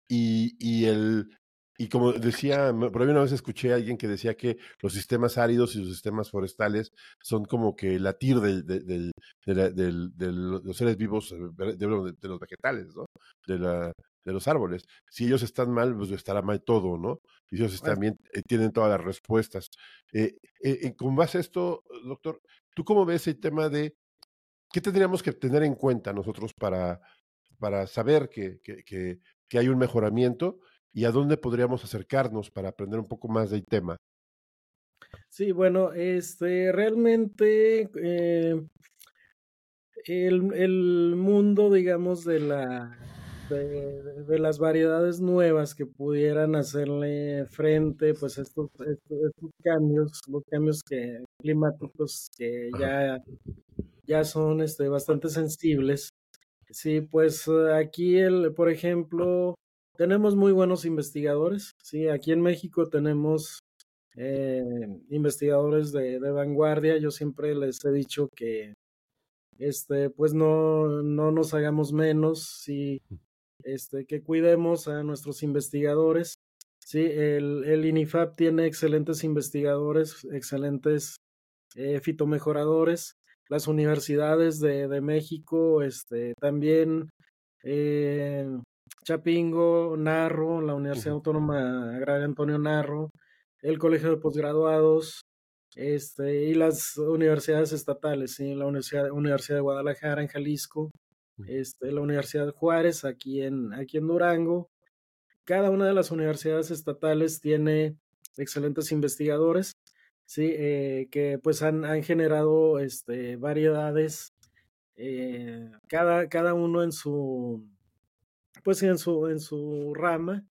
y, y el, y como decía, por ahí una vez escuché a alguien que decía que los sistemas áridos y los sistemas forestales son como que la tir de, de, de, los seres vivos, eh, de, los vegetales, ¿no? De, la, de los árboles. Si ellos están mal, pues estará mal todo, ¿no? Y ellos también eh, tienen todas las respuestas. Eh, eh, con base a esto, doctor, ¿tú cómo ves el tema de qué tendríamos que tener en cuenta nosotros para, para saber que, que, que, que hay un mejoramiento? Y a dónde podríamos acercarnos para aprender un poco más del tema. Sí, bueno, este realmente eh, el, el, mundo, digamos, de la de, las variedades nuevas que pudieran hacerle frente, pues estos, estos, cambios, los cambios que, climáticos que ya ya son este, bastante sensibles. Sí, pues aquí, el, por ejemplo, tenemos muy buenos investigadores. Sí, aquí en México tenemos eh, investigadores de, de, vanguardia. Yo siempre les he dicho que, este, pues no, no nos hagamos menos, sí, este, que cuidemos a nuestros investigadores. Sí, el, el INIFAP tiene excelentes investigadores, excelentes eh, fitomejoradores. Las universidades de, de México, este, también eh, Chapingo, Narro, la Universidad Autónoma Agraria Antonio Narro, el Colegio de Postgraduados, este, y las universidades estatales, ¿sí? la Universidad, Universidad de Guadalajara en Jalisco, este, la Universidad de Juárez aquí en, aquí en Durango. Cada una de las universidades estatales tiene excelentes investigadores, sí, eh, que pues han, han generado este, variedades, eh, cada, cada uno en su, pues en su, en su rama,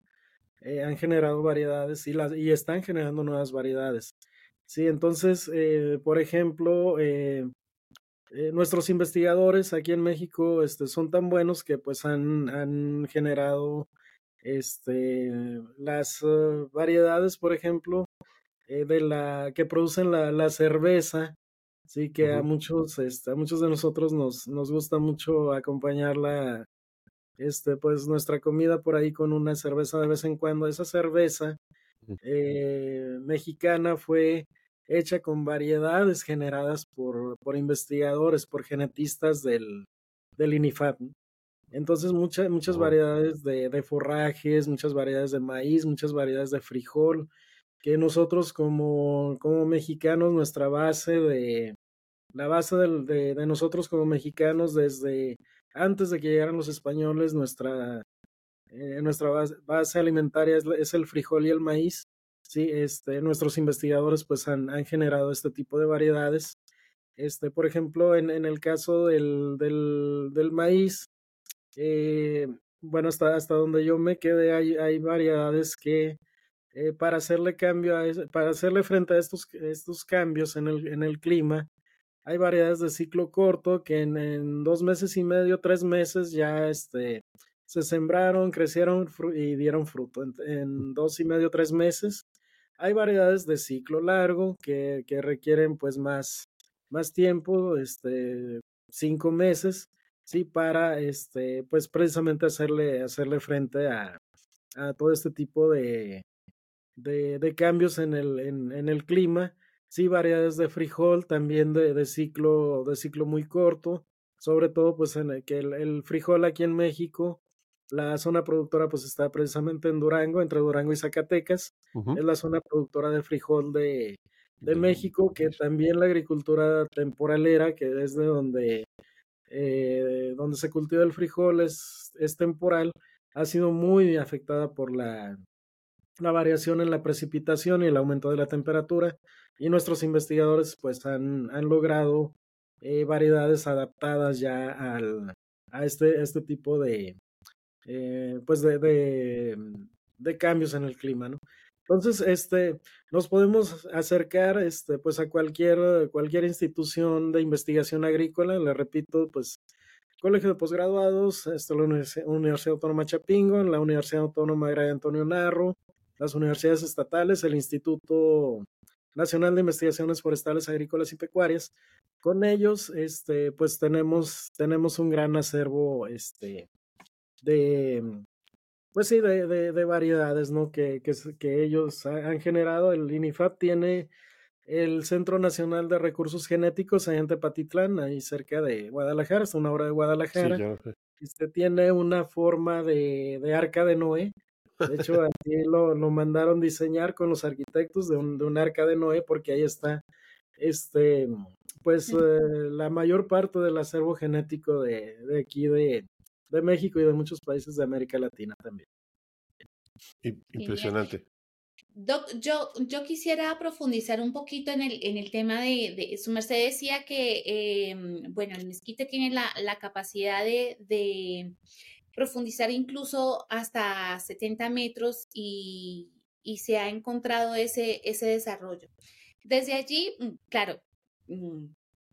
eh, han generado variedades y, las, y están generando nuevas variedades. Sí, entonces, eh, por ejemplo, eh, nuestros investigadores aquí en México este, son tan buenos que pues han, han generado este, las uh, variedades, por ejemplo, de la que producen la, la cerveza, sí, que a muchos, este, a muchos de nosotros nos, nos gusta mucho acompañarla, este, pues nuestra comida por ahí con una cerveza de vez en cuando. Esa cerveza eh, mexicana fue hecha con variedades generadas por, por investigadores, por genetistas del, del INIFAP. Entonces, muchas muchas variedades de, de, forrajes, muchas variedades de maíz, muchas variedades de frijol, que nosotros como, como mexicanos, nuestra base de, la base de, de, nosotros como mexicanos desde antes de que llegaran los españoles, nuestra, eh, nuestra base, alimentaria es, es, el frijol y el maíz. Sí, este, nuestros investigadores pues han, han generado este tipo de variedades. Este, por ejemplo, en, en el caso del, del, del maíz, eh, bueno, hasta, hasta donde yo me quedé, hay, hay variedades que eh, para hacerle cambio a para hacerle frente a estos, estos cambios en el, en el clima, hay variedades de ciclo corto que en, dos meses y medio, tres meses ya este, se sembraron, crecieron y dieron fruto. En, dos y medio, tres meses hay variedades de ciclo largo que, requieren pues más, tiempo, este, cinco meses, sí, para este, pues precisamente hacerle, hacerle frente a, todo este tipo de, cambios en, el clima. Sí, variedades de frijol también de, de, ciclo, de ciclo muy corto, sobre todo pues en el, que el, el frijol aquí en México la zona productora pues está precisamente en Durango, entre Durango y Zacatecas. Uh -huh. Es la zona productora de frijol de, de México, que también la agricultura temporalera, que es de donde, eh, donde se cultiva el frijol, es, es temporal, ha sido muy afectada por la, la variación en la precipitación y el aumento de la temperatura. Y nuestros investigadores pues han, han logrado eh, variedades adaptadas ya al, a este, este tipo de, eh, pues de, de, cambios en el clima, ¿no? Entonces, este, nos podemos acercar, este, pues a cualquier, cualquier institución de investigación agrícola, le repito, pues, Colegio de Postgraduados, este, la Universidad, Autónoma Chapingo, la Universidad Autónoma de Antonio Narro, las universidades estatales, el Instituto Nacional de Investigaciones Forestales, Agrícolas y Pecuarias. Con ellos, este, pues tenemos, tenemos un gran acervo, este, de, pues sí, de, de, de variedades, ¿no? Que, que, que, ellos han generado. El INIFAP tiene el Centro Nacional de Recursos Genéticos ahí en Tepatitlán, ahí cerca de Guadalajara, es una obra de Guadalajara. Sí, este tiene una forma de, de arca de Noé. De hecho, aquí lo, lo, mandaron diseñar con los arquitectos de un, de un arca de Noé, porque ahí está este pues eh, la mayor parte del acervo genético de, de aquí de, de México y de muchos países de América Latina también. Impresionante. Doc, yo, yo quisiera profundizar un poquito en el, en el tema de, de su merced decía que, eh, bueno, el mezquite tiene la, la capacidad de, de, profundizar incluso hasta 70 metros y, y se ha encontrado ese, ese desarrollo. Desde allí, mm, claro, mm,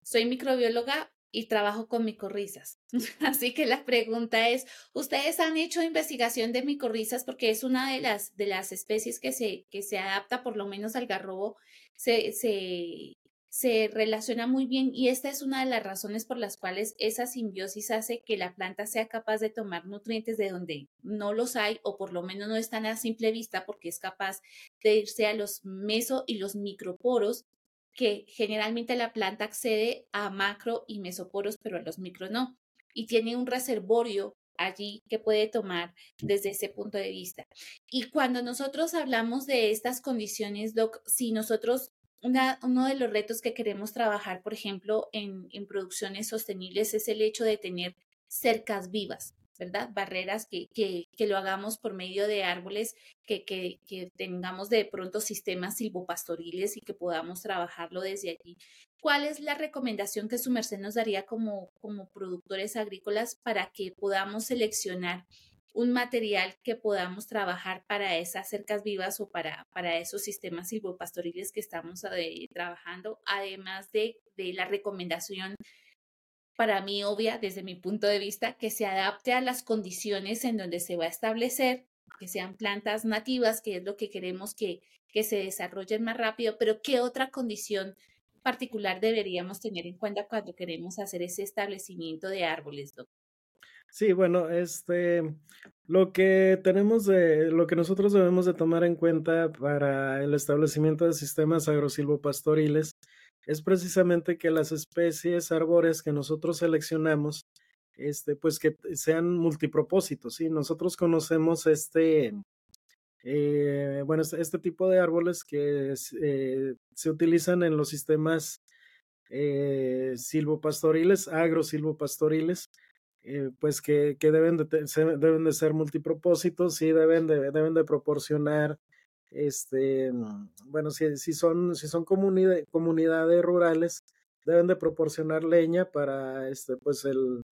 soy microbióloga, y trabajo con micorrizas. <laughs> Así que la pregunta es, ¿ustedes han hecho investigación de micorrizas? Porque es una de las, de las especies que se, que se adapta por lo menos al garrobo, se, se, se relaciona muy bien y esta es una de las razones por las cuales esa simbiosis hace que la planta sea capaz de tomar nutrientes de donde no los hay o por lo menos no están a simple vista porque es capaz de irse a los meso y los microporos que generalmente la planta accede a macro y mesoporos, pero a los micro no. Y tiene un reservorio allí que puede tomar desde ese punto de vista. Y cuando nosotros hablamos de estas condiciones, Doc, si nosotros, una, uno de los retos que queremos trabajar, por ejemplo, en, en producciones sostenibles es el hecho de tener cercas vivas. ¿verdad? Barreras que, que, que, lo hagamos por medio de árboles, que, que, tengamos de pronto sistemas silvopastoriles y que podamos trabajarlo desde allí. ¿Cuál es la recomendación que su merced nos daría como, como productores agrícolas para que podamos seleccionar un material que podamos trabajar para esas cercas vivas o para, para esos sistemas silvopastoriles que estamos trabajando, además de, de la recomendación para mí obvia desde mi punto de vista, que se adapte a las condiciones en donde se va a establecer, que sean plantas nativas, que es lo que queremos que, que se desarrollen más rápido, pero ¿qué otra condición particular deberíamos tener en cuenta cuando queremos hacer ese establecimiento de árboles, doctor? Sí, bueno, este, lo que tenemos de, lo que nosotros debemos de tomar en cuenta para el establecimiento de sistemas agrosilvopastoriles es precisamente que las especies arbóreas que nosotros seleccionamos, este, pues que sean multipropósitos, ¿sí? Nosotros conocemos este, eh, bueno, este, este, tipo de árboles que eh, se utilizan en los sistemas eh, silvopastoriles, agrosilvopastoriles, eh, pues que, que deben, de, deben de ser multipropósitos y deben de, deben de proporcionar este, mm, bueno, si, si son, si son comunidades rurales, deben de proporcionar leña para, este, pues el,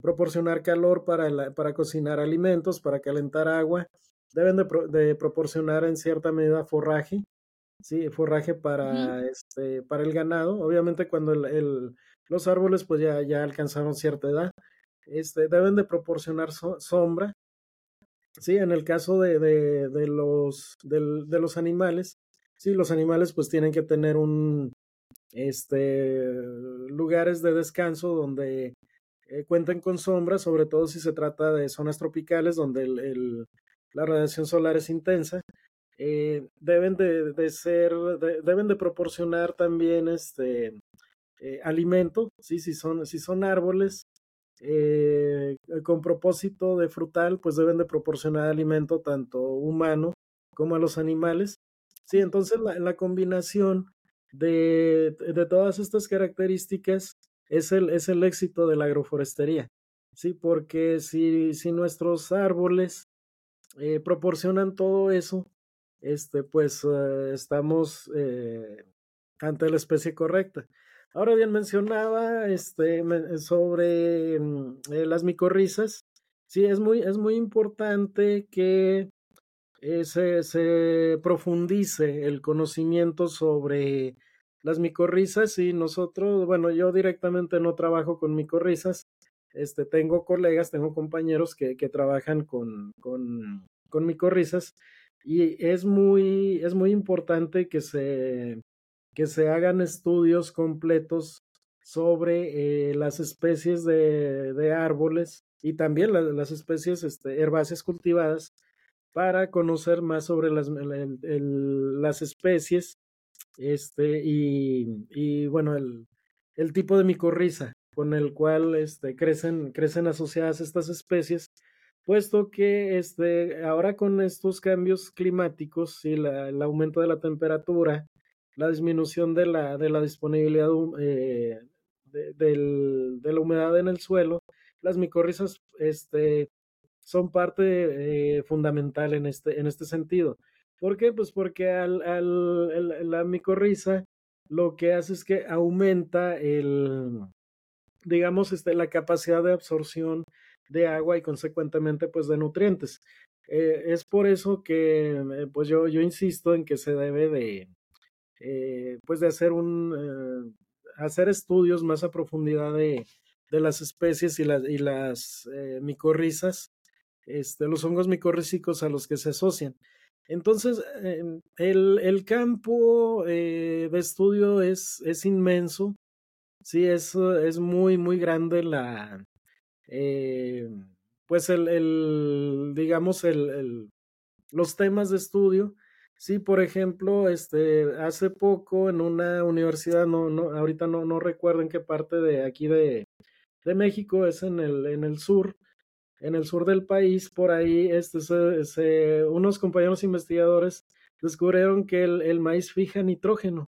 proporcionar calor para, para cocinar alimentos, para calentar agua, deben de, proporcionar en cierta medida forraje, sí, forraje para, este, para el ganado. Obviamente cuando el, los árboles pues ya, ya alcanzaron cierta edad, este, deben de proporcionar sombra Sí, en el caso de, de, de los, de, de, los animales, sí, los animales pues tienen que tener un, este, lugares de descanso donde eh, cuenten con sombra, sobre todo si se trata de zonas tropicales donde el, la radiación solar es intensa. Eh, deben de, de ser, deben de proporcionar también este eh, alimento, sí, son, si son árboles, eh, con propósito de frutal, pues deben de proporcionar alimento tanto humano como a los animales. Sí, entonces la, combinación de, todas estas características es el, éxito de la agroforestería. Sí, porque si, nuestros árboles eh, proporcionan todo eso, este, pues uh, estamos eh, ante la especie correcta. Ahora bien, mencionaba este, sobre mm, eh, las micorrizas. Sí, es muy, es muy importante que eh, se, se, profundice el conocimiento sobre las micorrizas y nosotros, bueno, yo directamente no trabajo con micorrizas, este, tengo colegas, tengo compañeros que, que trabajan con, con, con micorrizas y es muy, es muy importante que se que se hagan estudios completos sobre eh, las especies de, de, árboles y también las especies este, herbáceas cultivadas para conocer más sobre las, las especies este, y, y bueno, el, el, tipo de micorriza con el cual este, crecen, crecen asociadas estas especies, puesto que este, ahora con estos cambios climáticos y la, el aumento de la temperatura, la disminución de la, de la disponibilidad eh, de, de, la humedad en el suelo, las micorrizas este, son parte eh, fundamental en este, en este sentido. ¿Por qué? Pues porque al, al, la micorriza lo que hace es que aumenta el, digamos, este, la capacidad de absorción de agua y consecuentemente pues de nutrientes. Eh, es por eso que pues yo, yo insisto en que se debe de, eh, pues de hacer un, eh, hacer estudios más a profundidad de, de las especies y, las y las eh, micorrizas, este, los hongos micorrízicos a los que se asocian. Entonces, em, el, el, campo de estudio es, es inmenso, sí, es, es muy, muy grande la, pues el, el digamos, el, el, los temas de estudio. Sí, por ejemplo, este, hace poco en una universidad, no, no, ahorita no, no recuerdo en qué parte de aquí de, de México, es en el, en el sur, en el sur del país, por ahí, este, se, unos compañeros investigadores descubrieron que el, el, maíz fija nitrógeno.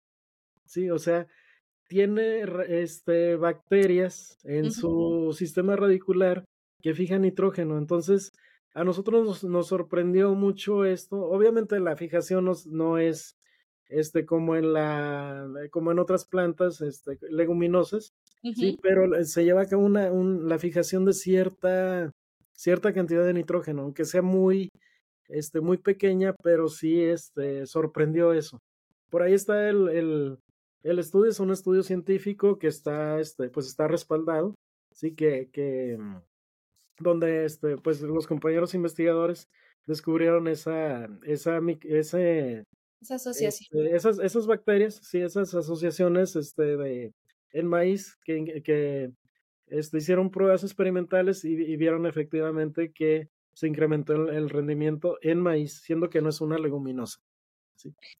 Sí, o sea, tiene este, bacterias en su sistema radicular que fijan nitrógeno. Entonces, a nosotros nos, sorprendió mucho esto. Obviamente la fijación no, no, es este como en la como en otras plantas este, leguminosas, sí, pero se lleva a cabo una, la fijación de cierta cierta cantidad de nitrógeno, aunque sea muy, este, muy pequeña, pero sí este, sorprendió eso. Por ahí está el, el, el estudio, es un estudio científico que está, este, pues está respaldado, sí, que, que donde este, pues los compañeros investigadores descubrieron esa, esa, ese, esa asociación. Este, esas, esas bacterias, sí, esas asociaciones este, de, en maíz que, que este, hicieron pruebas experimentales y, vieron efectivamente que se incrementó el, rendimiento en maíz, siendo que no es una leguminosa.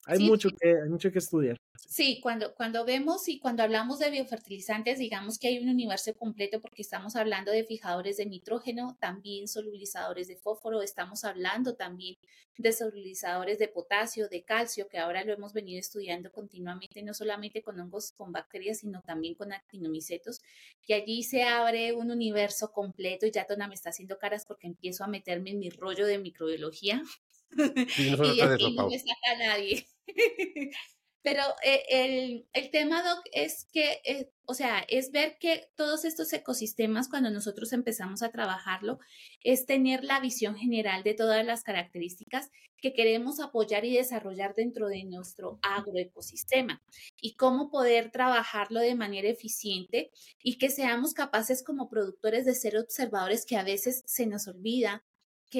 Hay, mucho Que, hay mucho que estudiar. Sí, cuando, cuando vemos y cuando hablamos de biofertilizantes, digamos que hay un universo completo porque estamos hablando de fijadores de nitrógeno, también solubilizadores de fósforo, estamos hablando también de solubilizadores de potasio, de calcio, que ahora lo hemos venido estudiando continuamente, no solamente con hongos, con bacterias, sino también con actinomicetos. Y allí se abre un universo completo y ya Tona me está haciendo caras porque empiezo a meterme en mi rollo de microbiología. <laughs> Y, y aquí no me saca nadie. <laughs> Pero eh, el, el, tema, Doc, es que, eh, o sea, es ver que todos estos ecosistemas, cuando nosotros empezamos a trabajarlo, es tener la visión general de todas las características que queremos apoyar y desarrollar dentro de nuestro agroecosistema y cómo poder trabajarlo de manera eficiente y que seamos capaces como productores de ser observadores que a veces se nos olvida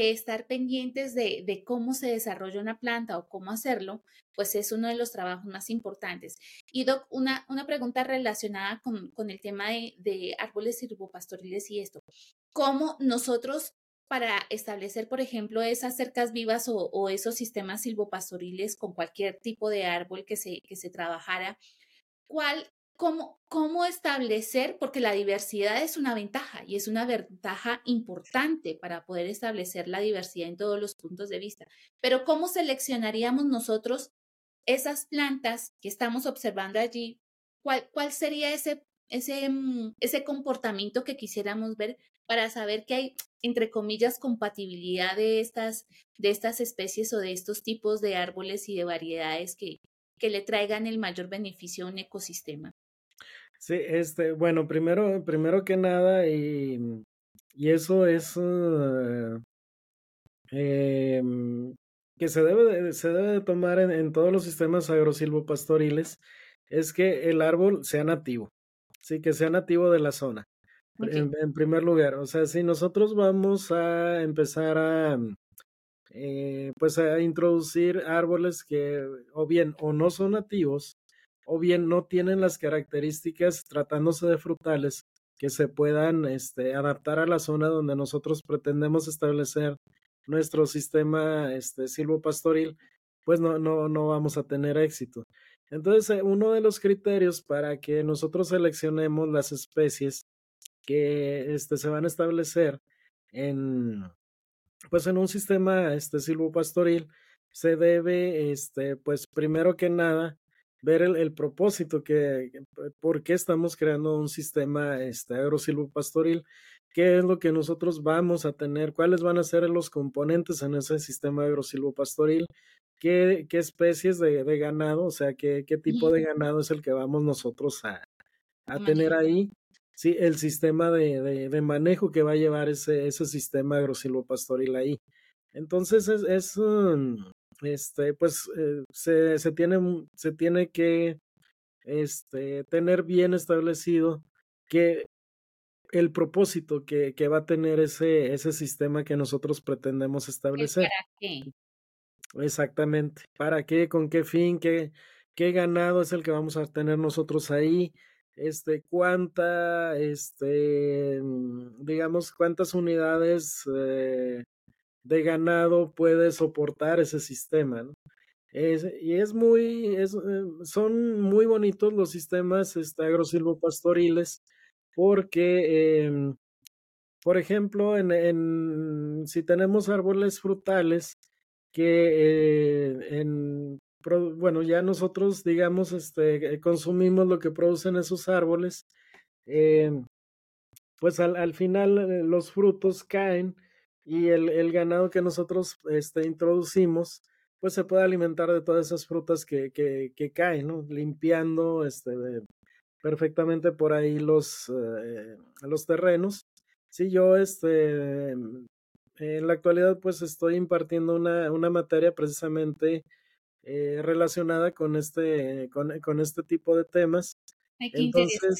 estar pendientes de, cómo se desarrolla una planta o cómo hacerlo, pues es uno de los trabajos más importantes. Y Doc, una, pregunta relacionada con, el tema de, árboles silvopastoriles y esto. ¿Cómo nosotros para establecer, por ejemplo, esas cercas vivas o, o esos sistemas silvopastoriles con cualquier tipo de árbol que se, que se trabajara, ¿cuál cómo, cómo establecer, porque la diversidad es una ventaja y es una ventaja importante para poder establecer la diversidad en todos los puntos de vista, pero cómo seleccionaríamos nosotros esas plantas que estamos observando allí, cuál, cuál sería ese, ese, mm, ese comportamiento que quisiéramos ver para saber que hay, entre comillas, compatibilidad de estas, de estas especies o de estos tipos de árboles y de variedades que, que le traigan el mayor beneficio a un ecosistema. Sí, este, bueno, primero, primero que nada, y, y eso es uh, em, que se debe de, se debe de tomar en, en todos los sistemas agrosilvopastoriles, es que el árbol sea nativo, sí, que sea nativo de la zona. En, en, primer lugar, o sea, si nosotros vamos a empezar a, eh, pues a introducir árboles que o bien o no son nativos o bien no tienen las características tratándose de frutales que se puedan este, adaptar a la zona donde nosotros pretendemos establecer nuestro sistema este, silvopastoril, pues no, no, no vamos a tener éxito. Entonces, eh, uno de los criterios para que nosotros seleccionemos las especies que este, se van a establecer en, pues en un sistema este, silvopastoril, se debe, este, pues primero que nada, ver el, propósito que, por qué estamos creando un sistema este, agrosilvopastoril, qué es lo que nosotros vamos a tener, cuáles van a ser los componentes en ese sistema agrosilvopastoril, qué, qué especies de, ganado, o sea, qué, qué tipo de ganado es el que vamos nosotros a, a tener ahí. Sí, el sistema de, de, manejo que va a llevar ese, ese sistema agrosilvopastoril ahí. Entonces es, es, este, pues eh, se, se, tiene, se tiene que este, tener bien establecido que el propósito que, que, va a tener ese, ese sistema que nosotros pretendemos establecer. ¿Para qué? Exactamente. ¿Para qué? ¿Con qué fin? ¿Qué, qué ganado es el que vamos a tener nosotros ahí? Este, cuánta, este, mm, digamos, cuántas unidades eh, de ganado puede soportar ese sistema, y es muy, eh, son muy bonitos los sistemas este, agrosilvopastoriles porque, em, por ejemplo, en, en, si tenemos árboles frutales que eh, en, bueno, ya nosotros, digamos, este, consumimos lo que producen esos árboles, em, pues al, al, final eh, los frutos caen y el, el ganado que nosotros este, introducimos, pues se puede alimentar de todas esas frutas que, que, que caen, ¿no? Limpiando este, perfectamente por ahí los, eh, los terrenos. Sí, yo este, en la actualidad pues estoy impartiendo una, una materia precisamente eh, relacionada con este, con, con, este tipo de temas. Entonces,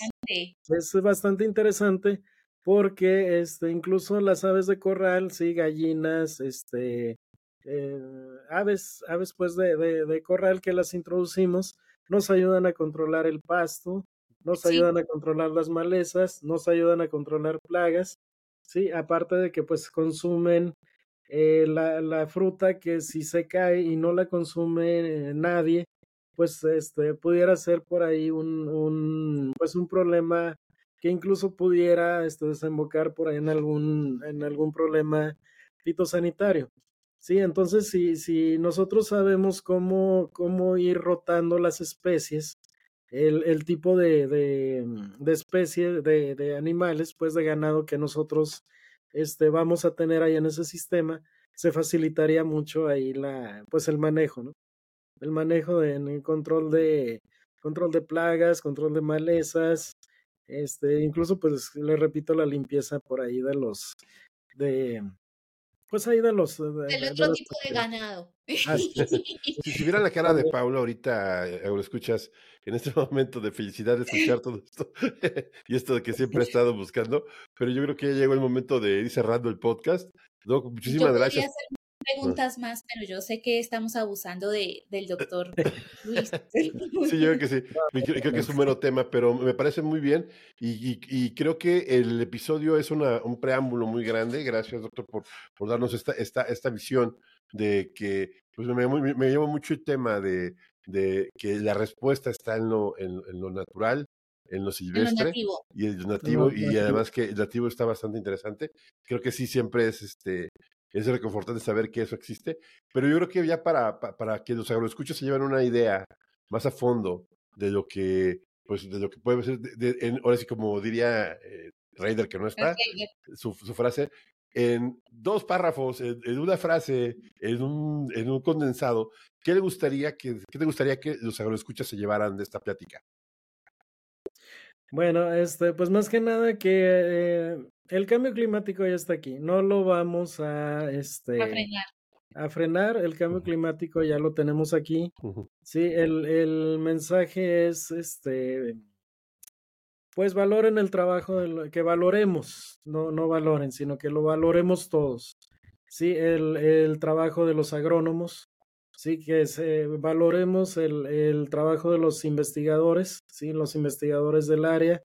es bastante interesante porque este, incluso las aves de corral, sí, gallinas, este, eh, aves, aves pues de, de, corral que las introducimos, nos ayudan a controlar el pasto, nos ayudan a controlar las malezas, nos ayudan a controlar plagas, sí, aparte de que pues consumen eh, la, la, fruta que si se cae y no la consume nadie, pues este pudiera ser por ahí un, un pues un problema que incluso pudiera este, desembocar por ahí en algún, en algún problema fitosanitario. Sí, entonces si, si nosotros sabemos cómo, cómo ir rotando las especies, el, el tipo de, de, de especie de, de, animales, pues de ganado que nosotros este, vamos a tener ahí en ese sistema, se facilitaría mucho ahí la, pues el manejo, ¿no? El manejo de, el control de, control de plagas, control de malezas, este, incluso, pues, le repito, la limpieza por ahí de los, de, pues ahí de los... Del otro tipo de ganado. Ah, <laughs> si, vieran la cara de Paula ahorita, eh, lo escuchas en este <laughs> momento de felicidad de escuchar todo esto <laughs> y esto de que siempre ha estado buscando, pero yo creo que ya llegó el momento de ir cerrando el podcast. Doc, muchísimas gracias preguntas más, pero yo sé que estamos abusando de, del doctor <laughs> Luis. <laughs> Sí, yo creo que sí. Creo, que es un mero tema, pero me parece muy bien y, y, creo que el episodio es una, un preámbulo muy grande. Gracias, doctor, por, por darnos esta, esta, esta visión de que pues me, me, me llama mucho el tema de, de que la respuesta está en lo, en, lo natural, en lo silvestre y el nativo y además que el nativo está bastante interesante. Creo que sí siempre es este es reconfortante saber que eso existe, pero yo creo que ya para, para que los agroescuchos se lleven una idea más a fondo de lo que, pues, de lo que puede ser, de, ahora sí como diría eh, Raider que no está, su, su, frase, en dos párrafos, en, una frase, en un, en un condensado, ¿qué le gustaría que, qué te gustaría que los agroescuchas se llevaran de esta plática? Bueno, este, pues más que nada que eh, el cambio climático ya está aquí. No lo vamos a, este, a frenar. A frenar. El cambio climático ya lo tenemos aquí. Sí, el, el mensaje es, este, pues valoren el trabajo, que valoremos, no, no valoren, sino que lo valoremos todos. Sí, el, el trabajo de los agrónomos, sí, que se, valoremos el, el, trabajo de los investigadores, sí, los investigadores del área,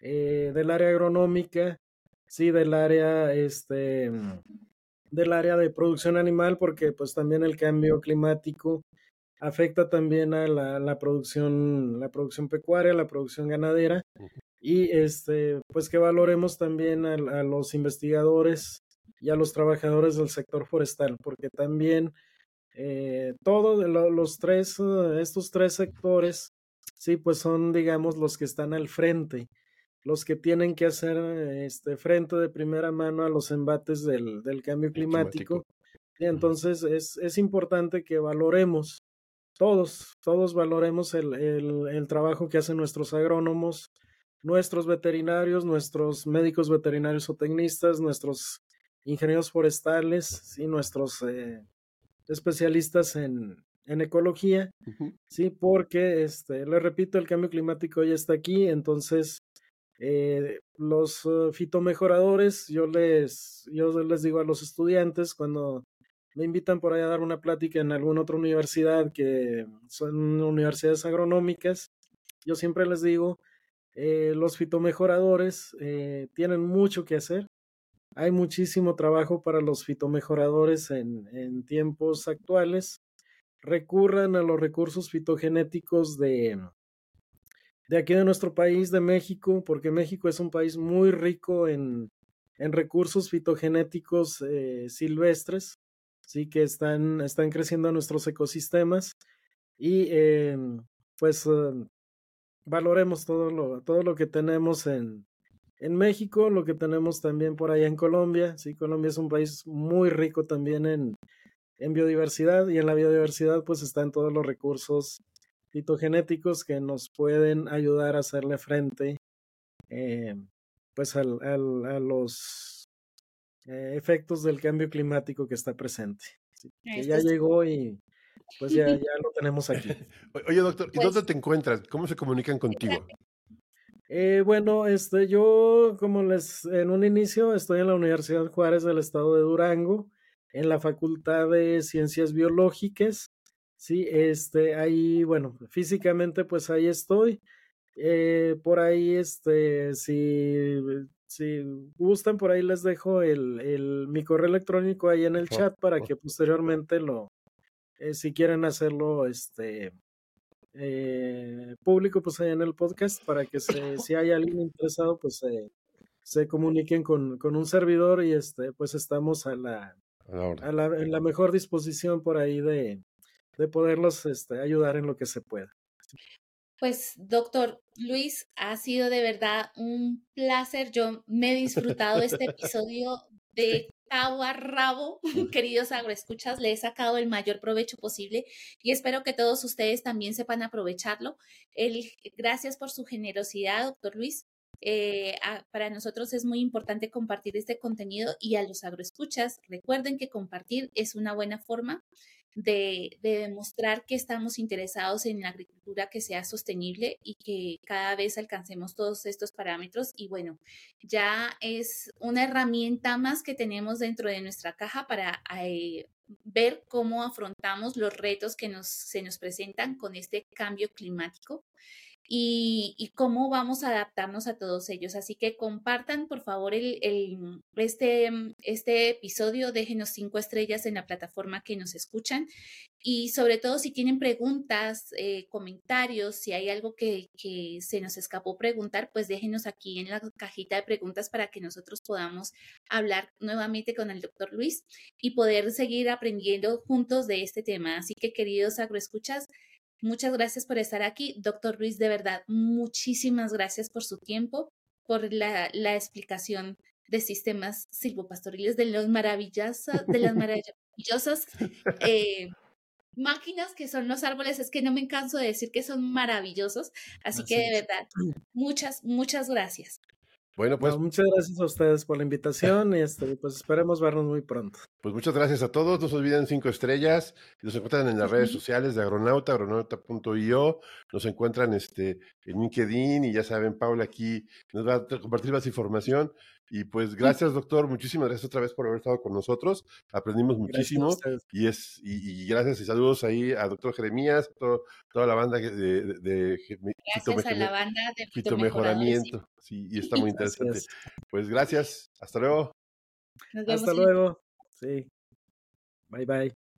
eh, del área agronómica, sí, del área, este, del área de producción animal, porque pues también el cambio climático afecta también a la, la producción, la producción pecuaria, la producción ganadera, y este, pues que valoremos también a, a los investigadores y a los trabajadores del sector forestal, porque también eh, todos los tres, uh, estos tres sectores, sí, pues son, digamos, los que están al frente, los que tienen que hacer este frente de primera mano a los embates del, del cambio climático. Y entonces es, es importante que valoremos, todos, todos valoremos el, el, el trabajo que hacen nuestros agrónomos, nuestros veterinarios, nuestros médicos veterinarios o tecnistas, nuestros ingenieros forestales, sí, nuestros eh, especialistas en, en ecología, sí, porque, este, le repito, el cambio climático ya está aquí, entonces, Eh, los uh, fitomejoradores, yo les, yo les digo a los estudiantes cuando me invitan por ahí a dar una plática en alguna otra universidad que son universidades agronómicas, yo siempre les digo, eh, los fitomejoradores eh, tienen mucho que hacer. Hay muchísimo trabajo para los fitomejoradores en, en tiempos actuales. Recurran a los recursos fitogenéticos de, de aquí de nuestro país, de México, porque México es un país muy rico en, en recursos fitogenéticos eh, silvestres, sí que están, están creciendo nuestros ecosistemas y eh, pues eh, valoremos todo lo, todo lo que tenemos en, en México, lo que tenemos también por allá en Colombia. Sí, Colombia es un país muy rico también en, en biodiversidad y en la biodiversidad pues están todos los recursos fitogenéticos que nos pueden ayudar a hacerle frente eh, pues al, al, a los eh, efectos del cambio climático que está presente. que ya llegó y pues ya, <laughs> ya lo tenemos aquí. Oye, doctor, ¿y pues dónde te encuentras? ¿Cómo se comunican contigo? Eh, bueno, este, yo, como les, en un inicio, estoy en la Universidad Juárez del Estado de Durango, en la Facultad de Ciencias Biológicas. Sí, este, ahí, bueno, físicamente pues ahí estoy. Eh, por ahí, este, si, si gustan, por ahí les dejo el, el, mi correo electrónico ahí en el chat para que posteriormente lo, eh, si quieren hacerlo, este, eh, público, pues ahí en el podcast, para que se, <laughs> si hay alguien interesado, pues se comuniquen con, con un servidor y este, pues estamos a la, a la, en la mejor disposición por ahí de, de poderlos este, ayudar en lo que se pueda. Pues, doctor Luis, ha sido de verdad un placer. Yo me he disfrutado este episodio de <laughs> cabo a rabo, <laughs> queridos agroescuchas. Le he sacado el mayor provecho posible y espero que todos ustedes también sepan aprovecharlo. El, gracias por su generosidad, doctor Luis. Eh, para nosotros es muy importante compartir este contenido y a los agroescuchas, recuerden que compartir es una buena forma de, demostrar que estamos interesados en la agricultura que sea sostenible y que cada vez alcancemos todos estos parámetros. Y bueno, ya es una herramienta más que tenemos dentro de nuestra caja para eh, ver cómo afrontamos los retos que nos, se nos presentan con este cambio climático y, cómo vamos a adaptarnos a todos ellos. Así que compartan, por favor, este, este episodio, déjenos cinco estrellas en la plataforma que nos escuchan y sobre todo si tienen preguntas, eh, comentarios, si hay algo que, que se nos escapó preguntar, pues déjenos aquí en la cajita de preguntas para que nosotros podamos hablar nuevamente con el doctor Luis y poder seguir aprendiendo juntos de este tema. Así que queridos agroescuchas, Muchas gracias por estar aquí. Doctor Ruiz, de verdad, muchísimas gracias por su tiempo, por la, la explicación de sistemas silvopastoriles, de los maravillosas, de las maravillosas eh, máquinas que son los árboles. Es que no me canso de decir que son maravillosos. Así, que de verdad, muchas, muchas gracias. Bueno, pues. muchas gracias a ustedes por la invitación y este, pues esperemos vernos muy pronto. Pues muchas gracias a todos. No se olviden cinco estrellas. Nos encuentran en las redes sociales de Agronauta, agronauta.io. Nos encuentran este, en LinkedIn y ya saben, Paula aquí nos va a compartir más información. Y pues gracias, doctor. Muchísimas gracias otra vez por haber estado con nosotros. Aprendimos muchísimo. Y es y, gracias y saludos ahí a doctor Jeremías, toda la banda de, de, Gracias a la banda de mejoramiento. Sí, y está <laughs> muy interesante. Pues gracias. Hasta luego. Hasta luego. Sí. Bye bye.